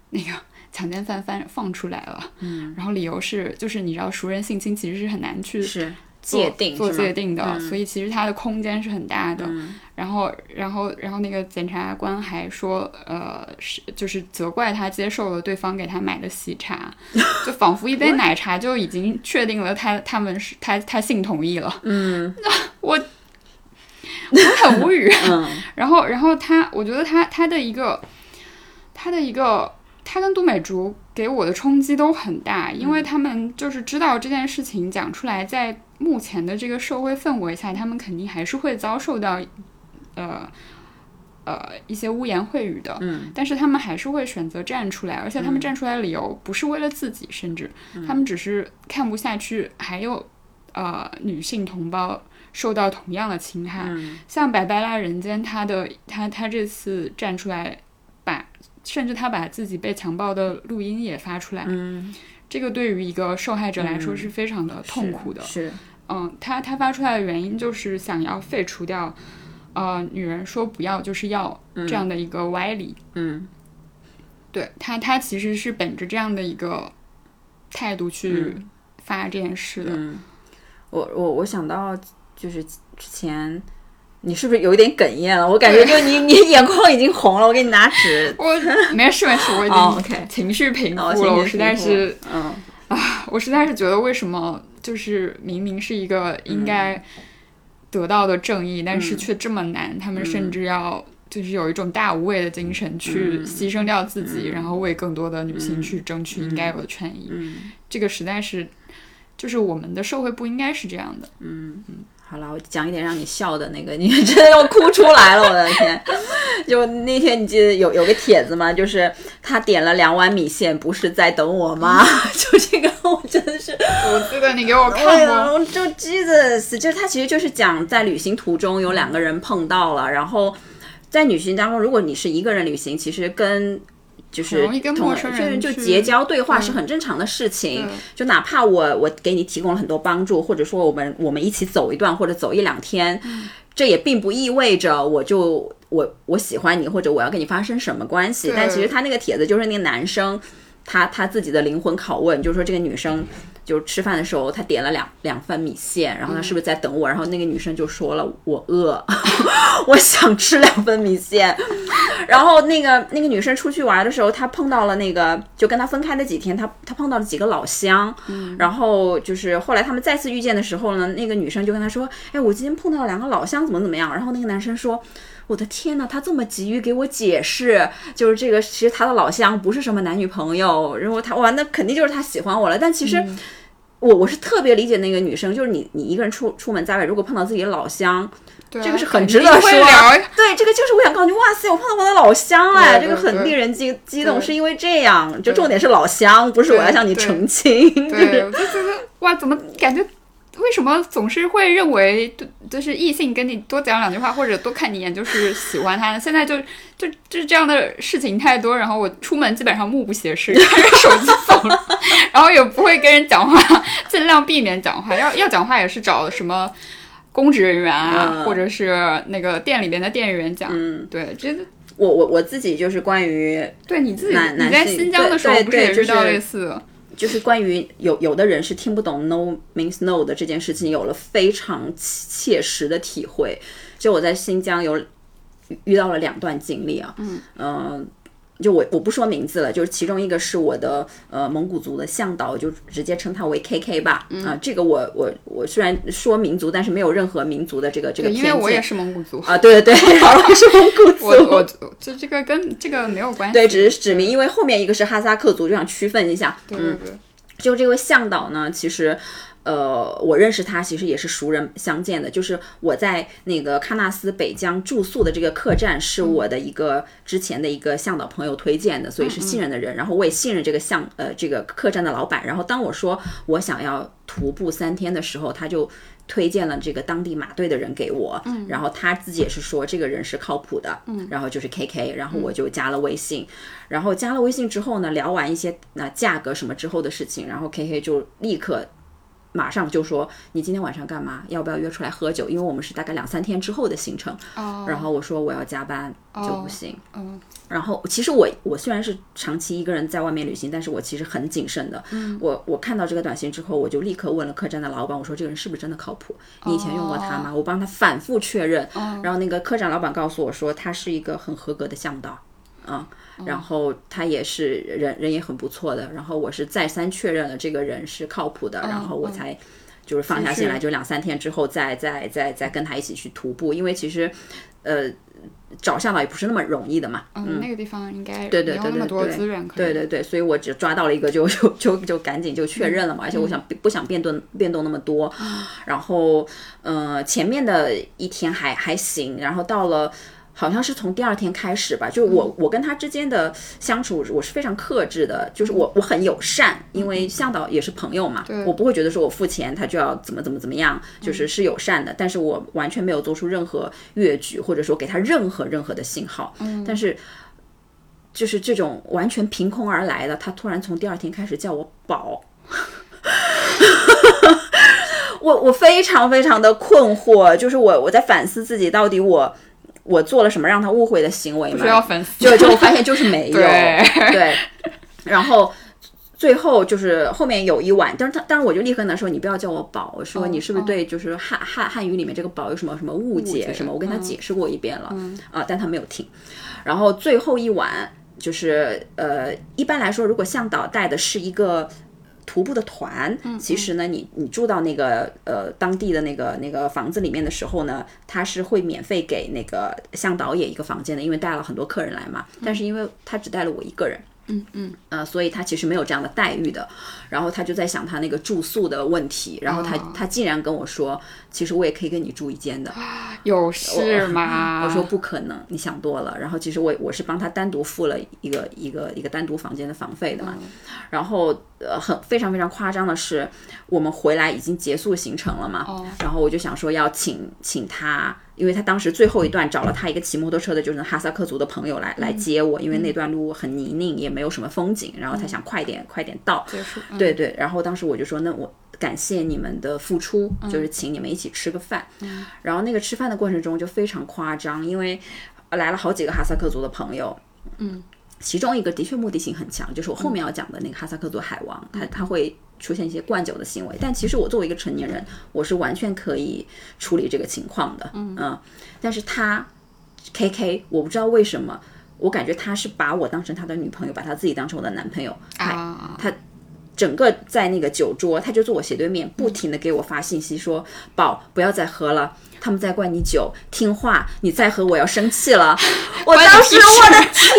那个 强奸犯翻放出来了。嗯，然后理由是，就是你知道，熟人性侵其实是很难去是做界定做界定的，嗯所以其实它的空间是很大的。嗯然后，然后，然后那个检察官还说，呃，是就是责怪他接受了对方给他买的喜茶，就仿佛一杯奶茶就已经确定了他他们是他他性同意了。嗯我我很无语。嗯 然后，然后他，我觉得他他的一个他的一个他跟杜美竹给我的冲击都很大，因为他们就是知道这件事情讲出来，在目前的这个社会氛围下，他们肯定还是会遭受到呃呃一些污言秽语的。嗯但是他们还是会选择站出来，而且他们站出来的理由不是为了自己，甚至他们只是看不下去，还有呃女性同胞受到同样的侵害。嗯像百拜拉人间，他的他他这次站出来把，甚至他把自己被强暴的录音也发出来，嗯，这个对于一个受害者来说嗯是非常的痛苦的。是嗯，他他发出来的原因就是想要废除掉，呃，女人说不要就是要这样的一个歪理。嗯对他，他其实是本着这样的一个态度去发这件事的。嗯，我我我想到就是之前。你是不是有一点哽咽了？我感觉就你 你眼眶已经红了，我给你拿纸。我没事没事，我已 哦经情绪平复了，我实在是嗯。啊我实在是觉得，为什么就是明明是一个应该得到的正义，但是却这么难？他们甚至要就是有一种大无畏的精神，去牺牲掉自己，然后为更多的女性去争取应该有的权益。嗯。这个实在是，就是我们的社会不应该是这样的。嗯。嗯，好了，我讲一点让你笑的那个，你 真的要哭出来了，我的天！就那天你记得有有个帖子吗？就是他点了两碗米线，不是在等我吗？就这个，我真的是。我记得你给我哎看呀，过，我就 Jesus，就是他其实就是讲在旅行途中有两个人碰到了，然后在旅行当中，如果你是一个人旅行，其实跟就是跟同陌生人就结交对话是很正常的事情对。就哪怕我我给你提供了很多帮助，或者说我们我们一起走一段或者走一两天，这也并不意味着我就我我喜欢你或者我要跟你发生什么关系。但其实他那个帖子就是那个男生。他他自己的灵魂拷问，就是说这个女生就吃饭的时候，他点了两两份米线，然后他是不是在等我？然后那个女生就说了，我饿，我想吃两份米线。然后那个那个女生出去玩的时候，她碰到了那个就跟她分开的几天，她她碰到了几个老乡，然后就是后来他们再次遇见的时候呢，那个女生就跟他说，哎，我今天碰到了两个老乡，怎么怎么样？然后那个男生说。我的天呐，他这么急于给我解释，就是这个，其实他的老乡不是什么男女朋友，然后他哇，那肯定就是他喜欢我了。但其实我我是特别理解那个女生，就是你你一个人出出门在外，如果碰到自己的老乡，对啊这个是很值得说聊对，这个就是我想告诉你，哇塞，我碰到我的老乡哎，这个很令人激激动，是因为这样，就重点是老乡，不是我要向你澄清。对，我就觉得哇，怎么感觉为什么总是会认为，就就是异性跟你多讲两句话或者多看你一眼就是喜欢他呢？现在就就就是这样的事情太多，然后我出门基本上目不斜视，看 着手机走了，然后也不会跟人讲话，尽量避免讲话。要要讲话也是找什么。公职人员啊，嗯或者是那个店里边的店员讲，嗯，对，这我我我自己就是关于对你自己，你在新疆的时候对不是也对遇到类似的？就是关于有有的人是听不懂 no means no 的这件事情，有了非常切实的体会。就我在新疆有遇遇到了两段经历啊，嗯就我我不说名字了，就是其中一个是我的呃蒙古族的向导，就直接称他为 KK 吧。啊、这个我我我虽然说民族，但是没有任何民族的这个这个。因为我也是蒙古族，啊，对对对，我是蒙古族。我我这这个跟这个没有关系。对，只是指明，因为后面一个是哈萨克族，就想区分一下。对对对，就这位向导呢，其实，呃，我认识他其实也是熟人相见的，就是我在那个喀纳斯北疆住宿的这个客栈是我的一个之前的一个向导朋友推荐的，所以是信任的人。然后我也信任这个向呃这个客栈的老板。然后当我说我想要徒步三天的时候，他就推荐了这个当地马队的人给我。嗯，然后他自己也是说这个人是靠谱的。嗯，然后就是 K K，然后我就加了微信。然后加了微信之后呢，聊完一些那价格什么之后的事情，然后 K K 就立刻。马上就说你今天晚上干嘛？要不要约出来喝酒？因为我们是大概两三天之后的行程。哦。然后我说我要加班就不行。嗯。然后其实我我虽然是长期一个人在外面旅行，但是我其实很谨慎的。嗯。我我看到这个短信之后，我就立刻问了客栈的老板，我说这个人是不是真的靠谱？你以前用过他吗？我帮他反复确认。然后那个客栈老板告诉我说，他是一个很合格的向导。嗯。然后他也是人人也很不错的，然后我是再三确认了这个人是靠谱的，然后我才就是放下心来，就两三天之后再再再再跟他一起去徒步，因为其实呃找向导也不是那么容易的嘛。嗯，那个地方应该对对对那么多资源，对对对，所以我只抓到了一个就就就 就赶紧就确认了嘛，而且我想不想变动变动那么多，然后呃前面的一天还还行，然后到了。好像是从第二天开始吧，就是我我跟他之间的相处，我是非常克制的，就是我我很友善，因为向导也是朋友嘛，我不会觉得说我付钱他就要怎么怎么怎么样，就是是友善的，但是我完全没有做出任何越矩，或者说给他任何任何的信号，但是就是这种完全凭空而来的，他突然从第二天开始叫我宝，我我非常非常的困惑，就是我我在反思自己到底我。我做了什么让他误会的行为吗？就就发现就是没有，对。然后最后就是后面有一晚，但是他，但是我就立刻跟他说：“你不要叫我宝，我说你是不是对就是汉汉汉语里面这个宝有什么什么误解什么？我跟他解释过一遍了，啊，但他没有听。然后最后一晚就是呃，一般来说，如果向导带的是一个。徒步的团，其实呢，你你住到那个呃当地的那个那个房子里面的时候呢，他是会免费给那个向导也一个房间的，因为带了很多客人来嘛。但是因为他只带了我一个人。嗯嗯嗯，呃，所以他其实没有这样的待遇的，然后他就在想他那个住宿的问题，然后他他竟然跟我说，其实我也可以跟你住一间的，有事吗？我说不可能，你想多了。然后其实我我是帮他单独付了一个一个一个单独房间的房费的嘛，然后呃很非常非常夸张的是，我们回来已经结束行程了嘛，然后我就想说要请请他。因为他当时最后一段找了他一个骑摩托车的，就是哈萨克族的朋友来来接我，因为那段路很泥泞，也没有什么风景，然后他想快点快点到。结束。对对，然后当时我就说，那我感谢你们的付出，就是请你们一起吃个饭。然后那个吃饭的过程中就非常夸张，因为来了好几个哈萨克族的朋友。嗯。其中一个的确目的性很强，就是我后面要讲的那个哈萨克族海王，他他会出现一些灌酒的行为。但其实我作为一个成年人，我是完全可以处理这个情况的。嗯，但是他 K K，我不知道为什么，我感觉他是把我当成他的女朋友，把他自己当成我的男朋友。啊，他整个在那个酒桌，他就坐我斜对面，不停的给我发信息说：“宝，不要再喝了。”他们在灌你酒，听话，你再喝我要生气了。我当时，我的天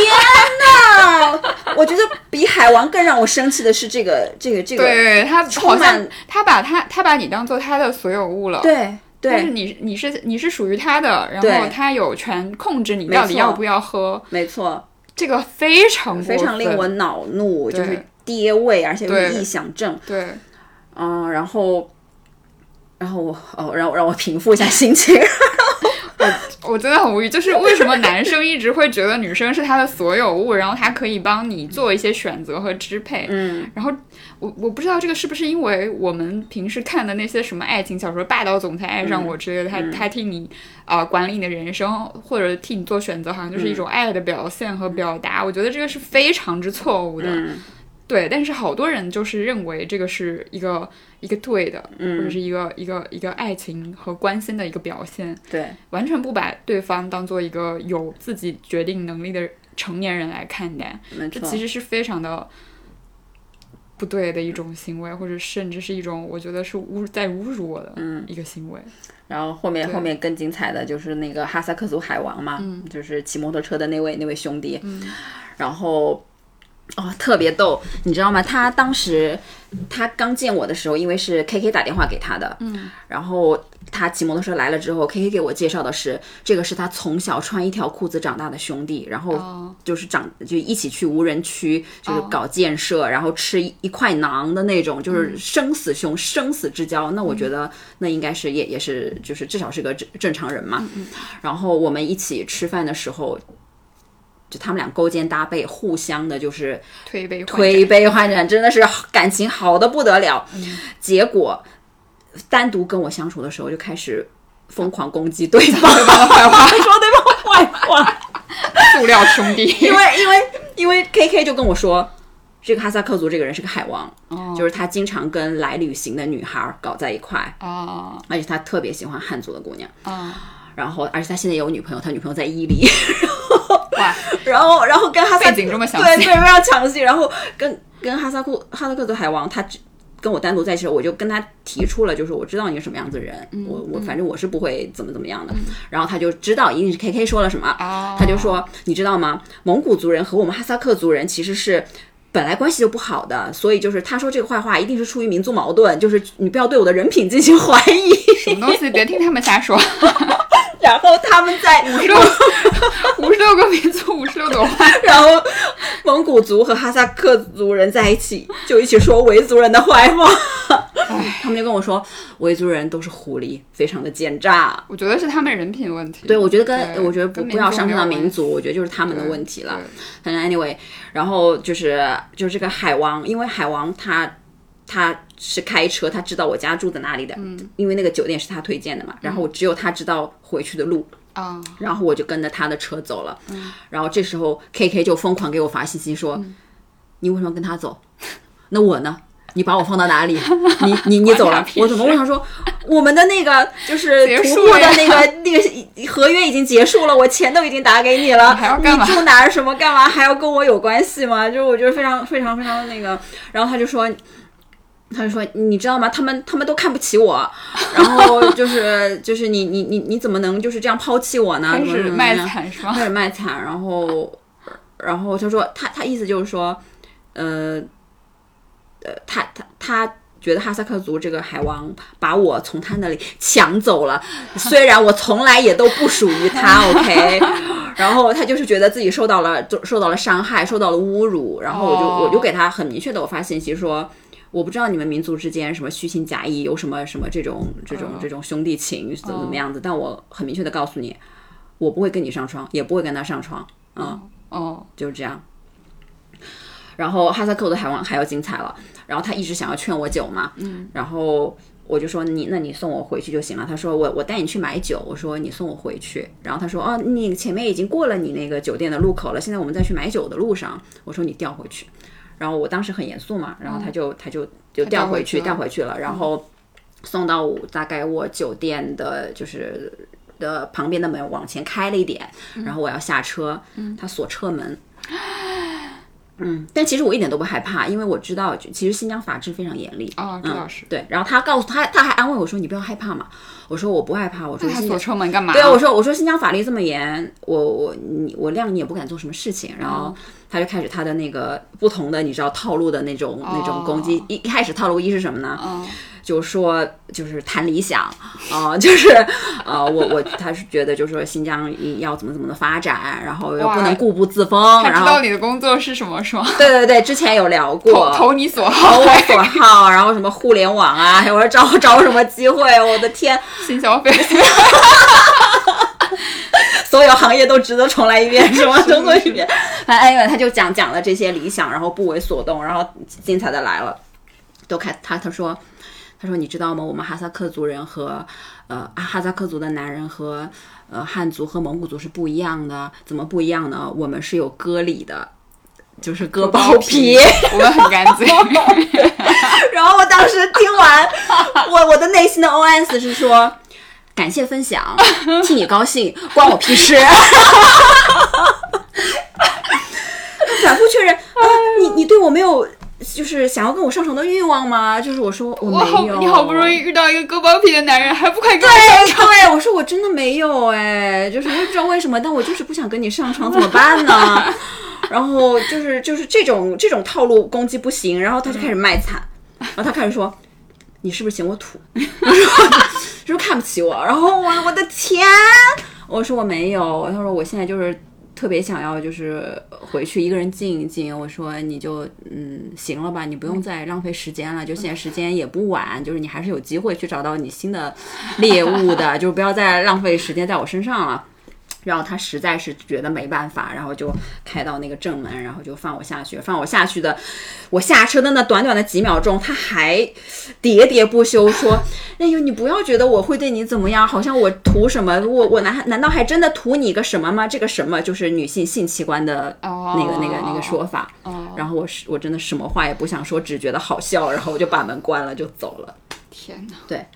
呐！我觉得比海王更让我生气的是这个，这个，这个。对他好像他把他他把你当做他的所有物了。对对。但是你你是你是属于他的，然后他有权控制你到底要不要喝。没错，这个非常非常令我恼怒，就是爹味，而且有臆想症。对。嗯，然后。然后我哦，让我让我平复一下心情。我我真的很无语，就是为什么男生一直会觉得女生是他的所有物，然后他可以帮你做一些选择和支配。嗯，然后我我不知道这个是不是因为我们平时看的那些什么爱情小说，霸道总裁爱上我之类的，他他替你啊管理你的人生，或者替你做选择，好像就是一种爱的表现和表达。我觉得这个是非常之错误的。对，但是好多人就是认为这个是一个一个对的，或者是一个一个一个爱情和关心的一个表现。对，完全不把对方当做一个有自己决定能力的成年人来看待，这其实是非常的不对的一种行为，或者甚至是一种我觉得是侮在侮辱我的一个行为。然后后面后面更精彩的就是那个哈萨克族海王嘛，就是骑摩托车的那位那位兄弟，然后。哦，特别逗，你知道吗？他当时他刚见我的时候，因为是 K K 打电话给他的，嗯，然后他骑摩托车来了之后，K K 给我介绍的是这个是他从小穿一条裤子长大的兄弟，然后就是长就一起去无人区就是搞建设，然后吃一一块馕的那种，就是生死兄、生死之交。那我觉得那应该是也也是就是至少是个正正常人嘛。然后我们一起吃饭的时候。就他们俩勾肩搭背，互相的就是推杯换推杯换盏，真的是感情好的不得了。结果单独跟我相处的时候，就开始疯狂攻击对方对方的坏话，说对方坏话。塑料兄弟，因为因为因为 K K 就跟我说，这个哈萨克族这个人是个海王，就是他经常跟来旅行的女孩搞在一块，哦而且他特别喜欢汉族的姑娘。哦，然后，而且他现在也有女朋友，他女朋友在伊犁。哇，然后，然后跟哈萨背景这么详细对对，非常详细。然后跟跟哈萨库哈萨克族海王，他只跟我单独在一起的时候，我就跟他提出了，就是我知道你是什么样子的人，我我反正我是不会怎么怎么样的。然后他就知道一定是 K K 说了什么，哦他就说你知道吗？蒙古族人和我们哈萨克族人其实是。本来关系就不好的，所以就是他说这个坏话，一定是出于民族矛盾，就是你不要对我的人品进行怀疑。什么东西？别听他们瞎说。然后他们在五十六五十六个民族，五十六朵花。然后蒙古族和哈萨克族人在一起，就一起说维族人的坏话。他们就跟我说，维族人都是狐狸，非常的奸诈。我觉得是他们人品问题。对，我觉得跟我觉得不不要上升到民族，我觉得就是他们的问题了。反正 anyway，然后就是就是这个海王，因为海王他他是开车，他知道我家住在哪里的，嗯，因为那个酒店是他推荐的嘛，然后我只有他知道回去的路，啊，然后我就跟着他的车走了。然后这时候 K K 就疯狂给我发信息说：“嗯你为什么跟他走？那我呢？你把我放到哪里？你你你走了，我怎么？事我想说，我们的那个就是结徒步的那个那个合约已经结束了，我钱都已经打给你了，你还要干嘛住哪儿什么干嘛还要跟我有关系吗？就是我觉得非常非常非常那个。然后他就说。他就说：“你知道吗？他们他们都看不起我，然后就是 就是你你你你怎么能就是这样抛弃我呢？开始卖惨是吧？开始卖惨，然后，然后他说他他意思就是说，呃，呃，他他他觉得哈萨克族这个海王把我从他那里抢走了，虽然我从来也都不属于他，OK，然后他就是觉得自己受到了就受到了伤害，受到了侮辱，然后我就、哦我就给他很明确的我发信息说。我不知道你们民族之间什么虚情假意，有什么什么这种这种哦这种兄弟情怎么怎么样子，但我很明确的告诉你，我不会跟你上床，也不会跟他上床，嗯、哦，就是这样。然后哈萨克的海王还要精彩了，然后他一直想要劝我酒嘛，嗯，然后我就说你那你送我回去就行了。他说我我带你去买酒，我说你送我回去。然后他说哦，你前面已经过了你那个酒店的路口了，现在我们再去买酒的路上。我说你调回去。然后我当时很严肃嘛，然后他就、他就就调回去，调回去了然后送到我大概我酒店的就是的旁边的门往前开了一点，然后我要下车，他锁车门。嗯，但其实我一点都不害怕，因为我知道，就其实新疆法制非常严厉。哦，这倒是。对，然后他告诉他，他还安慰我说：“你不要害怕嘛。”我说：“我不害怕。”我说新疆：“那还锁车门干嘛？对啊，我说我说新疆法律这么严，我我你我谅你也不敢做什么事情。然后他就开始他的那个不同的你知道套路的那种、那种攻击。一一开始套路一是什么呢？嗯，就说就是谈理想啊、就是呃我我他是觉得就是说新疆要怎么怎么的发展，然后又不能固步自封，他然后知道你的工作是什么是吗？对对对，之前有聊过。投你所好投，我所好，然后什么互联网啊，我说找找什么机会，我的天，新消费。所有行业都值得重来一遍，什么都做一遍。反正 anyway，他就讲讲了这些理想，然后不为所动，然后精彩的来了，都开他他说他说你知道吗？我们哈萨克族人和呃哈萨克族的男人和呃汉族和蒙古族是不一样的，怎么不一样呢？我们是有割礼的。就是割包皮，我们很干净。然后我当时听完，我我的内心的 OS 是说，感谢分享，替你高兴，关我屁事。反复确认，啊，你你对我没有就是想要跟我上床的欲望吗？就是我说我没有，，你好不容易遇到一个割包皮的男人，还不快跟我对对，我说我真的没有哎，就是我也不知道为什么，但我就是不想跟你上床，怎么办呢？然后就是就是这种这种套路攻击不行，然后他就开始卖惨，然后他开始说你是不是嫌我土？我说是不是看不起我？然后我我的天，我说我没有，他说我现在就是。特别想要就是回去一个人静一静，我说你就嗯行了吧，你不用再浪费时间了，就现在时间也不晚，就是你还是有机会去找到你新的猎物的，就不要再浪费时间在我身上了。然后他实在是觉得没办法，然后就开到那个正门，然后就放我下去。放我下去的，我下车的那短短的几秒钟，他还喋喋不休说：“哎呦，你不要觉得我会对你怎么样，好像我图什么？我我难难道还真的图你个什么吗？这个什么就是女性性器官的那个那个那个说法。然后我是我真的什么话也不想说，只觉得好笑，然后我就把门关了就走了。天哪！对，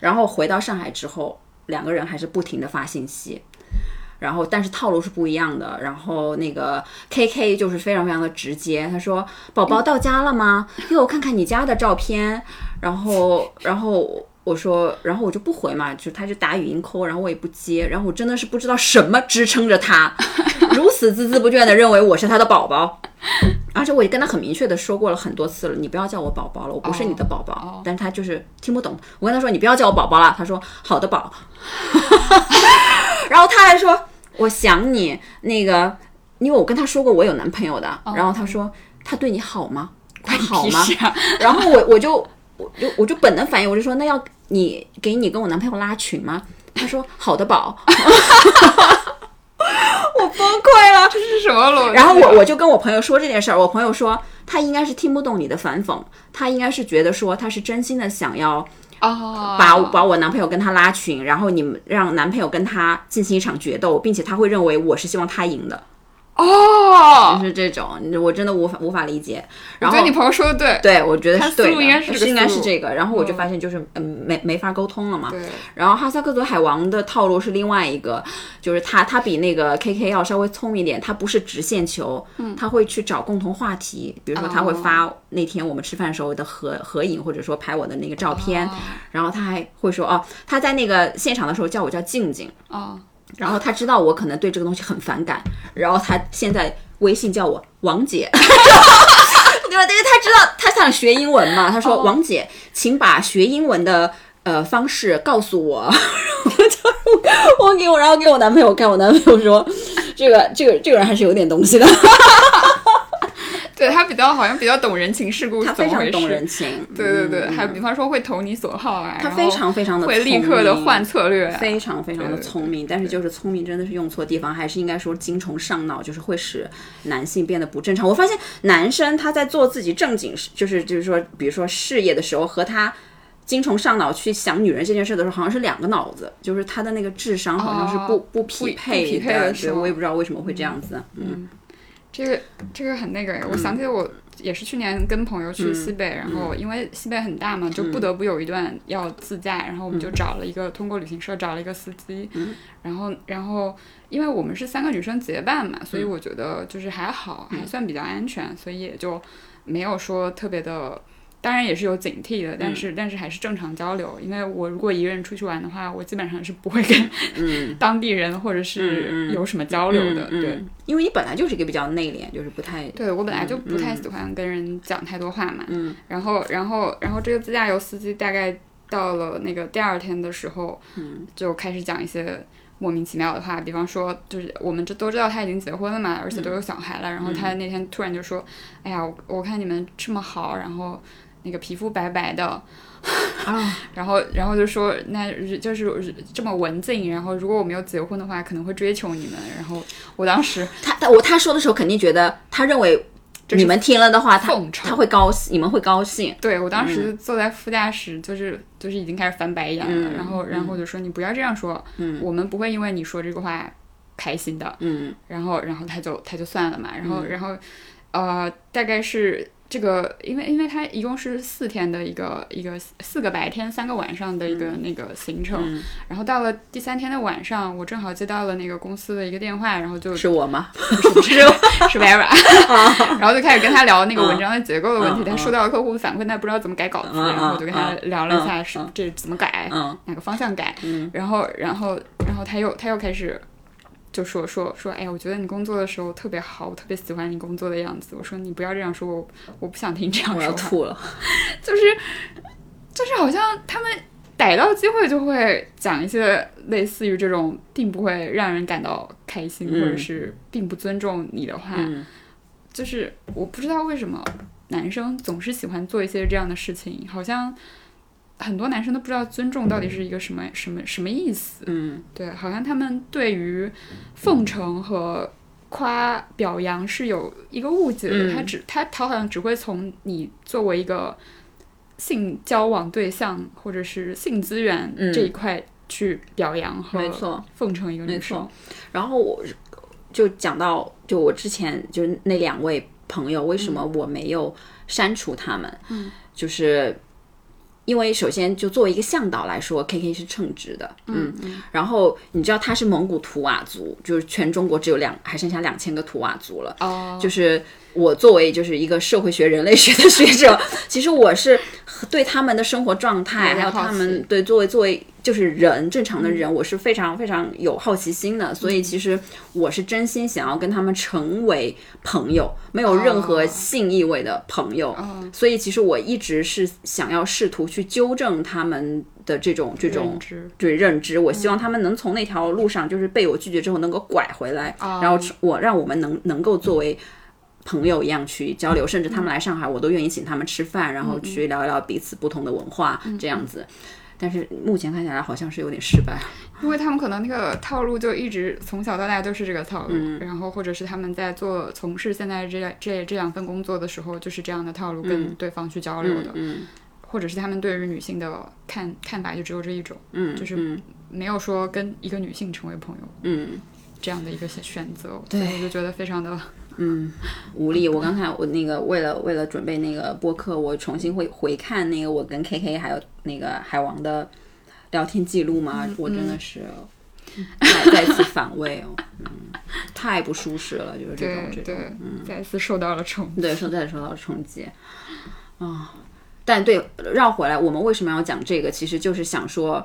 然后回到上海之后，两个人还是不停的发信息。然后，但是套路是不一样的。然后那个 K K 就是非常非常的直接，他说：“宝宝到家了吗？给我看看你家的照片。”然后，然后我说，然后我就不回嘛，就他就打语音 call，然后我也不接。然后我真的是不知道什么支撑着他 如此孜孜不倦的认为我是他的宝宝，而且我也跟他很明确的说过了很多次了，你不要叫我宝宝了，我不是你的宝宝。但是他就是听不懂。我跟他说你不要叫我宝宝了，他说好的宝。然后他还说。我想你那个，因为我跟他说过我有男朋友的，然后他说他对你好吗？他好吗？然后我我就我就我就本能反应，我就说那要你给你跟我男朋友拉群吗？他说好的宝，我崩溃了，这是什么逻辑？然后我我就跟我朋友说这件事儿，我朋友说他应该是听不懂你的反讽，他应该是觉得说他是真心的想要。哦，把把我男朋友跟他拉群，然后你们让男朋友跟他进行一场决斗，并且他会认为我是希望他赢的。哦，就是这种，我真的无法无法理解。然后你朋友说的对，对我觉得是对的，应该是应该是这个。然后我就发现就是嗯没没法沟通了嘛。对。然后哈萨克族海王的套路是另外一个，就是他他比那个 K K 要稍微聪明一点，他不是直线球，他会去找共同话题，比如说他会发那天我们吃饭时候的合合影，或者说拍我的那个照片，然后他还会说哦他在那个现场的时候叫我叫静静。哦。然后他知道我可能对这个东西很反感，然后他现在微信叫我王姐，对吧？因为他知道他想学英文嘛，他说王姐，请把学英文的呃方式告诉我。我给我，然后给我男朋友看，我男朋友说，这个这个这个人还是有点东西的。对他比较好像比较懂人情世故，他非常懂人情。对对对，还比方说会投你所好啊，他非常非常的会立刻的换策略，非常非常的聪明。但是就是聪明真的是用错地方，还是应该说精虫上脑，就是会使男性变得不正常。我发现男生他在做自己正经事，就是就是说，比如说事业的时候，和他精虫上脑去想女人这件事的时候，好像是两个脑子，就是他的那个智商好像是不不匹配的。对，我也不知道为什么会这样子。嗯。这个这个很那个，我想起我也是去年跟朋友去西北，然后因为西北很大嘛，就不得不有一段要自驾，然后我们就找了一个通过旅行社找了一个司机，然后然后因为我们是三个女生结伴嘛，所以我觉得就是还好，还算比较安全，所以也就没有说特别的。当然也是有警惕的，但是但是还是正常交流。因为我如果一个人出去玩的话，我基本上是不会跟 当地人或者是有什么交流的。对，因为你本来就是一个比较内敛，就是不太对我本来就不太喜欢跟人讲太多话嘛。嗯，然后然后然后这个自驾游司机大概到了那个第二天的时候，嗯，就开始讲一些莫名其妙的话，比方说就是我们这都知道他已经结婚了嘛，而且都有小孩了。然后他那天突然就说：“哎呀，我我看你们这么好，然后。”那个皮肤白白的，啊，然后然后就说那就是这么文静，然后如果我没有结婚的话，可能会追求你们。然后我当时他他我他说的时候肯定觉得他认为你们听了的话，他他会高兴，你们会高兴。对我当时坐在副驾驶，就是就是已经开始翻白眼了。然后然后就说你不要这样说，嗯，我们不会因为你说这个话开心的，嗯。然后然后他就他就算了嘛。然后然后呃，大概是。这个，因为因为它一共是四天的一个一个四个白天三个晚上的一个那个行程，然后到了第三天的晚上，我正好接到了那个公司的一个电话，然后就是我吗？不是 是 Vera，然后就开始跟他聊那个文章的结构的问题，他收到了客户的反馈，他不知道怎么改稿子，然后我就跟他聊了一下是这怎么改，哪个方向改，然后然后然后他又他又开始。就说说说，哎，我觉得你工作的时候特别好，我特别喜欢你工作的样子。我说你不要这样说，我我不想听这样我要说。吐了。就是就是好像他们逮到机会就会讲一些类似于这种并不会让人感到开心，嗯或者是并不尊重你的话，嗯就是我不知道为什么男生总是喜欢做一些这样的事情，好像很多男生都不知道尊重到底是一个什么什么什么意思。嗯对，好像他们对于奉承和夸表扬是有一个误解的，嗯他只他他好像只会从你作为一个性交往对象或者是性资源嗯这一块去表扬和没错奉承一个女生错。。然后我就讲到，就我之前就是那两位朋友，为什么我没有删除他们？嗯，就是。因为首先就作为一个向导来说，K K 是称职的，嗯，然后你知道他是蒙古图瓦族，就是全中国只有两还剩下两千个图瓦族了，哦，就是我作为就是一个社会学、人类学的学者，其实我是对他们的生活状态，还有他们对作为作为就是人正常的人，我是非常非常有好奇心的。所以其实我是真心想要跟他们成为朋友，没有任何哦。性意味的朋友。哦。所以其实我一直是想要试图去纠正他们的这种这种对认知，我希望他们能从那条路上，就是被我拒绝之后能够拐回来，哦。然后我让我们能能够作为朋友一样去交流，甚至他们来上海，我都愿意请他们吃饭，然后去聊一聊彼此不同的文化这样子。但是目前看起来好像是有点失败。因为他们可能那个套路就一直从小到大都是这个套路，嗯。然后或者是他们在做从事现在这这这两份工作的时候，就是这样的套路跟对方去交流的，嗯或者是他们对于女性的看看法就只有这一种，嗯，就是嗯没有说跟一个女性成为朋友嗯。这样的一个选选择，所以我就觉得非常的嗯无力。我刚才我那个为了为了准备那个播客，我重新会回看那个我跟 K K 还有那个海王的聊天记录嘛，我真的是。再再次反胃哦，嗯，太不舒适了，就是这种这对种，嗯对，再次受到了冲击。对，受再受到了冲击啊。但对，绕回来，我们为什么要讲这个？其实就是想说，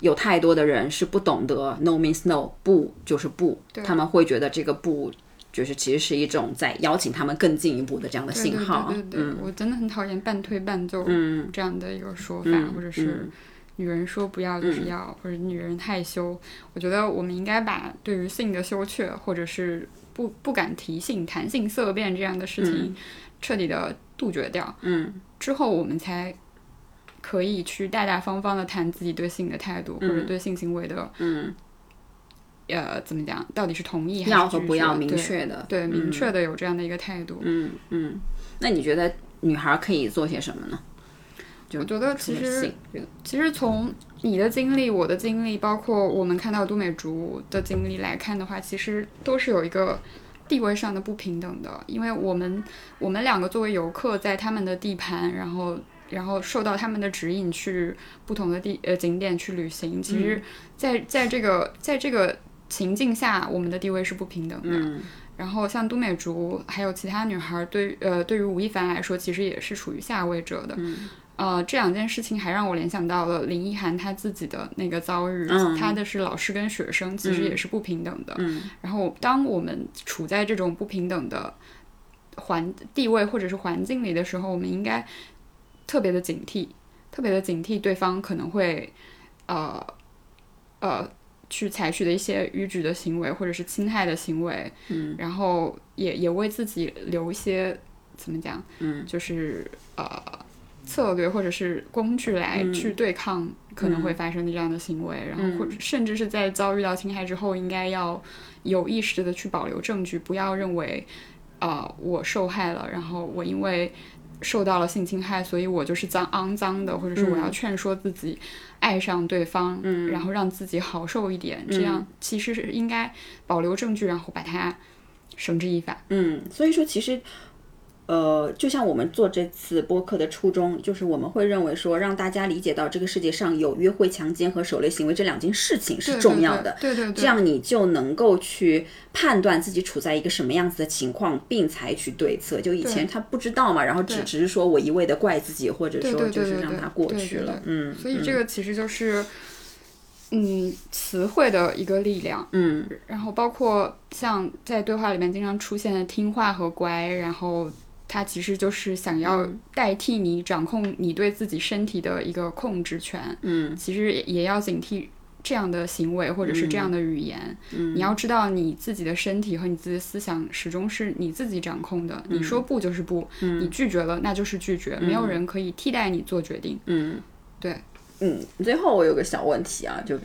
有太多的人是不懂得 no means no，不就是不，他们会觉得这个不就是其实是一种在邀请他们更进一步的这样的对对信号。对对对，我真的很讨厌半推半就嗯这样的一个说法，嗯或者是女人说不要就是要，或者女人害羞。我觉得我们应该把对于性的羞怯，或者是不不敢提性、谈性色变这样的事情，彻底的杜绝掉。嗯之后，我们才可以去大大方方的谈自己对性的态度，或者对性行为的嗯，呃怎么讲，到底是同意还是要和不要明确的。对明确的有这样的一个态度。嗯嗯，那你觉得女孩可以做些什么呢？就我觉得其实其实从你的经历、我的经历，包括我们看到都美竹的经历来看的话，其实都是有一个地位上的不平等的，因为我们我们两个作为游客，在他们的地盘，然后然后受到他们的指引去不同的地呃景点去旅行，其实在在这个在这个情境下，我们的地位是不平等的。嗯然后像都美竹还有其他女孩儿对呃对于吴亦凡来说，其实也是处于下位者的。嗯呃，这两件事情还让我联想到了林奕涵她自己的那个遭遇，嗯她的是老师跟学生其实也是不平等的。嗯然后当我们处在这种不平等的环地位或者是环境里的时候，我们应该特别的警惕，特别的警惕对方可能会呃呃去采取的一些逾矩的行为或者是侵害的行为，嗯，然后也也为自己留一些怎么讲，嗯，就是呃策略或者是工具来嗯。去对抗可能会发生的这样的行为，然后或者甚至是在遭遇到侵害之后，应该要有意识的去保留证据，不要认为呃我受害了，然后我因为受到了性侵害，所以我就是脏肮脏的，或者是我要劝说自己爱上对方，嗯然后让自己好受一点，这样其实是应该保留证据，然后把它绳之以法。嗯，所以说其实。呃，就像我们做这次播客的初衷，就是我们会认为说，让大家理解到这个世界上有约会、强奸和狩猎行为这两件事情是重要的，对对对，这样你就能够去判断自己处在一个什么样子的情况，并采取对策。就以前他不知道嘛，然后只只是说我一味的怪自己，或者说就是让他过去了。嗯，所以这个其实就是，嗯词汇的一个力量，嗯。然后包括像在对话里面经常出现的听话和乖，然后它其实就是想要代替你掌控你对自己身体的一个控制权，嗯其实也也要警惕这样的行为或者是这样的语言。嗯你要知道你自己的身体和你自己的思想始终是你自己掌控的，你说不就是不，你拒绝了那就是拒绝，没有人可以替代你做决定。嗯对，嗯。最后我有个小问题啊，就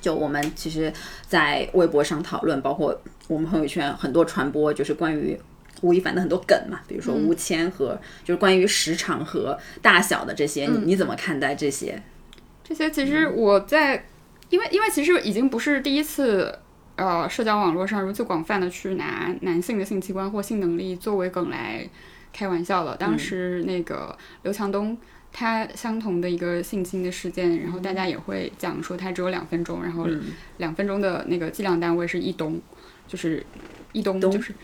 就我们其实，在微博上讨论，包括我们朋友圈很多传播，就是关于。吴亦凡的很多梗嘛，比如说吴谦和、就是关于时长和大小的这些，你你怎么看待这些？这些其实我在，因为因为其实已经不是第一次，呃，社交网络上如此广泛的去拿男性的性器官或性能力作为梗来开玩笑了。当时那个刘强东。他相同的一个性侵的事件，然后大家也会讲说他只有两分钟，然后两分钟的那个计量单位是一东，就是一东，就是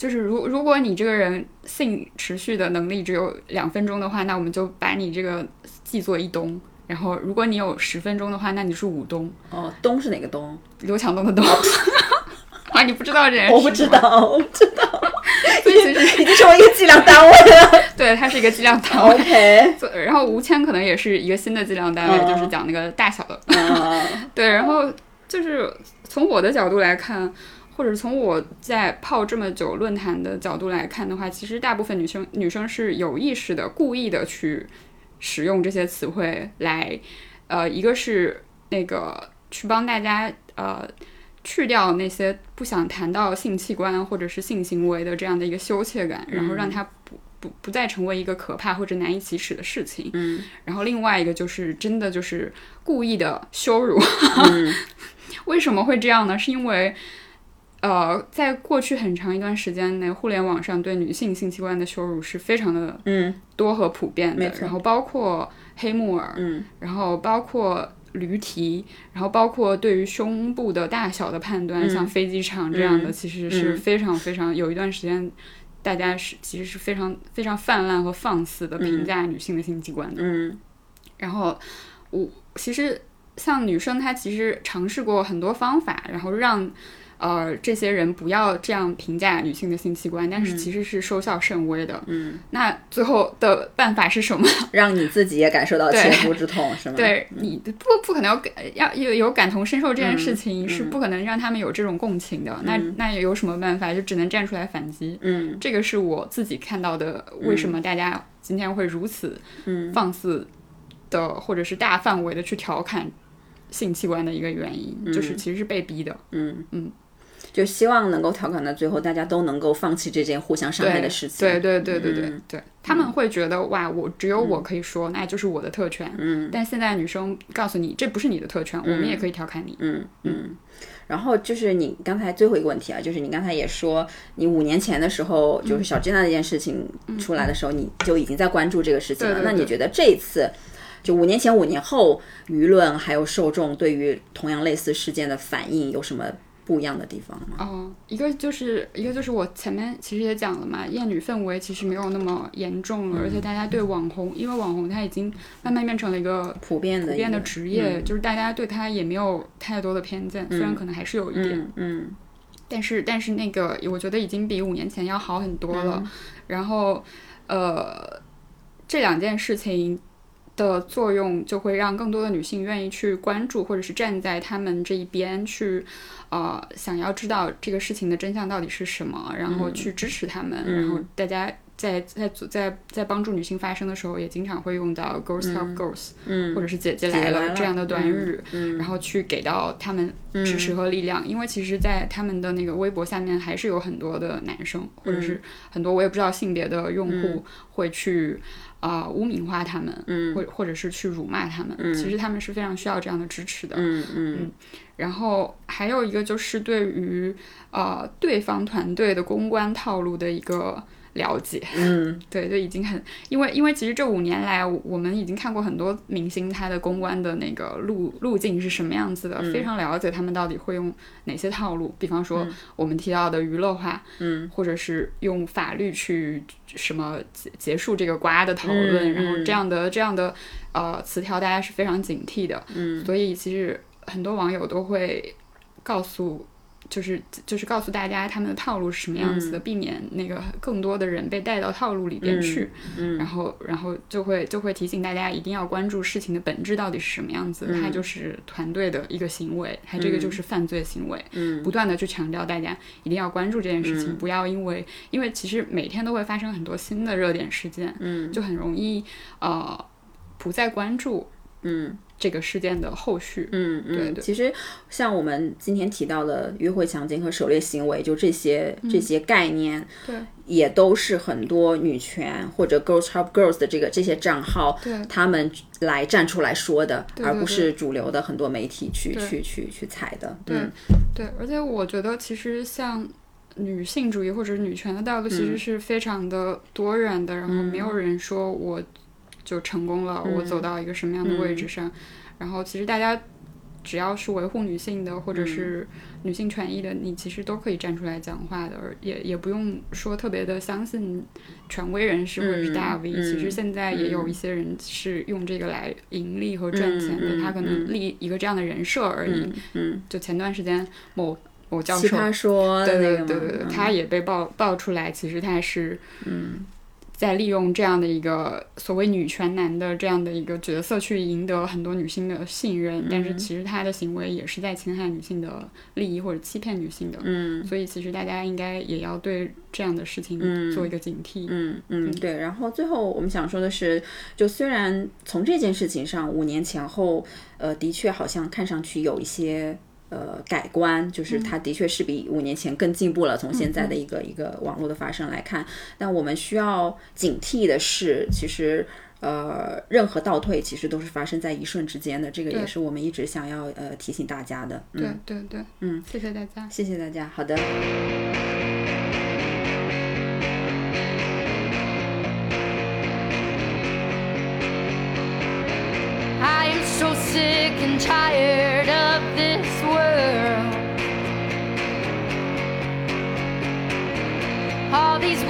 就是如如果你这个人性持续的能力只有两分钟的话，那我们就把你这个记作一东。然后如果你有十分钟的话，那你是五东。哦，东是哪个东？刘强东的东。啊，你不知道这？我不知道，我不知道。所以其实 已经成为一个计量单位了。对，它是一个计量单位。OK。然后吴谦可能也是一个新的计量单位，嗯就是讲那个大小的。嗯对，然后就是从我的角度来看，或者从我在泡这么久论坛的角度来看的话，其实大部分女生女生是有意识的、故意的去使用这些词汇来，呃，一个是那个去帮大家呃。去掉那些不想谈到性器官或者是性行为的这样的一个羞怯感，然后让它不不不再成为一个可怕或者难以启齿的事情。嗯，然后另外一个就是真的就是故意的羞辱。嗯 为什么会这样呢？是因为呃，在过去很长一段时间内，互联网上对女性性器官的羞辱是非常的嗯多和普遍的。然后包括黑木耳，嗯然后包括。驴蹄，然后包括对于胸部的大小的判断，嗯像飞机场这样的，嗯其实是非常非常有一段时间，大家是其实是非常非常泛滥和放肆的评价女性的性器官的。嗯然后我其实像女生，她其实尝试过很多方法，然后让呃这些人不要这样评价女性的性器官，但是其实是收效甚微的。嗯，那最后的办法是什么？让你自己也感受到对切肤之痛，是吗？，对你不不可能要感要有有感同身受这件事情，嗯是不可能让他们有这种共情的。那那有什么办法？就只能站出来反击。嗯这个是我自己看到的，为什么大家今天会如此嗯放肆的，或者是大范围的去调侃性器官的一个原因，就是其实是被逼的。嗯嗯，就希望能够调侃到最后，大家都能够放弃这件互相伤害的事情。对对对对对、嗯对，他们会觉得哇，我只有我可以说，那就是我的特权。嗯但现在女生告诉你，这不是你的特权，我们也可以调侃你。嗯嗯。然后就是你刚才最后一个问题啊，就是你刚才也说，你五年前的时候，就是小珍娜那件事情出来的时候，你就已经在关注这个事情了。那你觉得这一次，就五年前、五年后，舆论还有受众对于同样类似事件的反应有什么不一样的地方吗？哦，一个就是一个就是我前面其实也讲了嘛，厌女氛围其实没有那么严重了，而且大家对网红，因为网红他已经慢慢变成了一个普遍的普遍的职业，就是大家对他也没有太多的偏见，虽然可能还是有一点，嗯嗯。但是但是那个我觉得已经比五年前要好很多了。然后呃，这两件事情的作用就会让更多的女性愿意去关注，或者是站在他们这一边去呃想要知道这个事情的真相到底是什么，然后去支持他们，然后大家。在在在在帮助女性发声的时候，也经常会用到 “girls help girls”，、嗯。或者是“姐姐姐来了”来了这样的短语，嗯。然后去给到他们支持和力量。因为其实，在他们的那个微博下面，还是有很多的男生，或者是很多我也不知道性别的用户会去啊、污名化他们，嗯或或者是去辱骂他们。其实他们是非常需要这样的支持的。嗯嗯然后还有一个就是对于呃对方团队的公关套路的一个了解。嗯 对，就已经很，因为因为其实这五年来，我们已经看过很多明星他的公关的那个路路径是什么样子的，嗯非常了解他们到底会用哪些套路。比方说我们提到的娱乐化，嗯，或者是用法律去什么结结束这个瓜的讨论，嗯然后嗯这样的这样的呃词条，大家是非常警惕的。嗯所以其实很多网友都会告诉。就是就是告诉大家他们的套路是什么样子的，避免那个更多的人被带到套路里边去。嗯。然后，然后就会就会提醒大家一定要关注事情的本质到底是什么样子，嗯。它就是团队的一个行为，它这个就是犯罪行为。嗯。不断的去强调大家一定要关注这件事情，嗯。不要因为因为其实每天都会发生很多新的热点事件，嗯。就很容易呃不再关注嗯这个事件的后续。嗯嗯，对对其实像我们今天提到的约会、强奸和狩猎行为，就这些嗯这些概念，对也都是很多女权或者 Girls Help Girls 的这个这些账号，对他们来站出来说的，对而不是主流的很多媒体去去去去踩的。对嗯对，而且我觉得其实像。女性主义或者女权的道路其实是非常的多元的，然后没有人说我就成功了，我走到一个什么样的位置上。然后其实大家只要是维护女性的或者是女性权益的，你其实都可以站出来讲话的，而也也不用说特别的相信权威人士或者是大 V、嗯其实现在也有一些人是用这个来盈利和赚钱的，他可能立一个这样的人设而已。嗯嗯，就前段时间某某教授，说对对对对对，嗯他也被爆爆出来，其实他是嗯在利用这样的一个所谓女权男的这样的一个角色去赢得很多女性的信任，但嗯是其实他的行为也是在侵害女性的利益或者欺骗女性的。嗯所以其实大家应该也要对这样的事情嗯做一个警惕。嗯嗯，对。然后最后我们想说的是，就虽然从这件事情上，五年前后，呃，的确好像看上去有一些。呃，改观就是它的确是比五年前更进步了。从现在的一个一个网络的发生来看，但我们需要警惕的是，其实呃，任何倒退其实都是发生在一瞬之间的。这个也是我们一直想要呃提醒大家的。对嗯，对对，嗯，谢谢大家。谢谢大家。好的。I am so sick and tired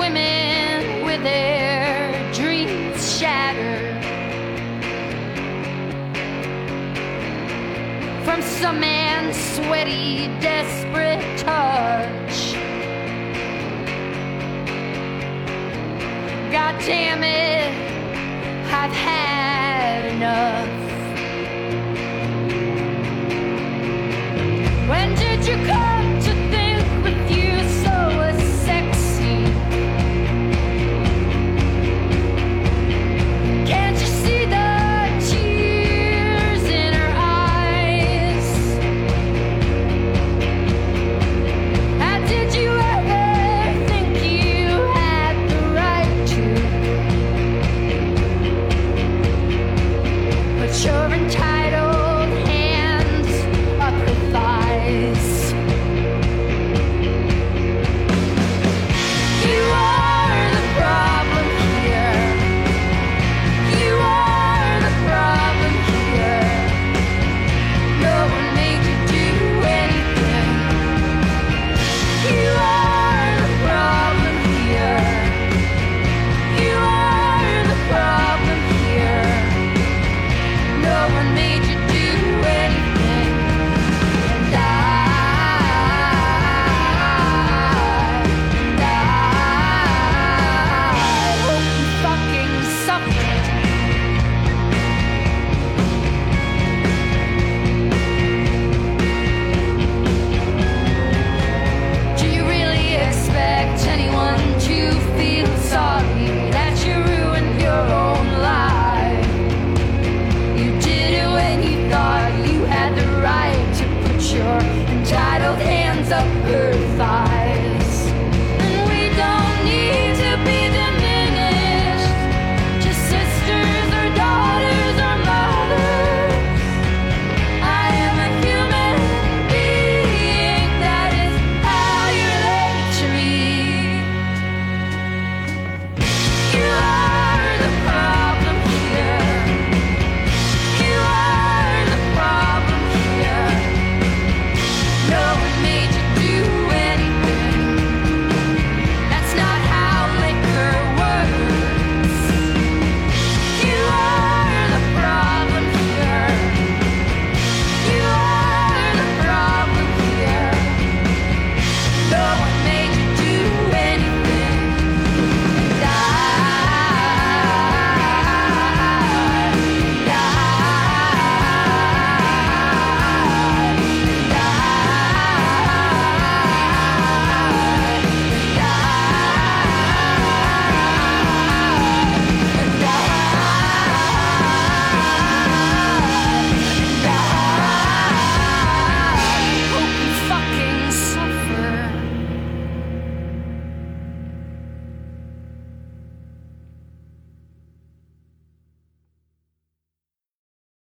women with their dreams shattered. From some man's sweaty, desperate touch. God damn it, I've had enough. When did you come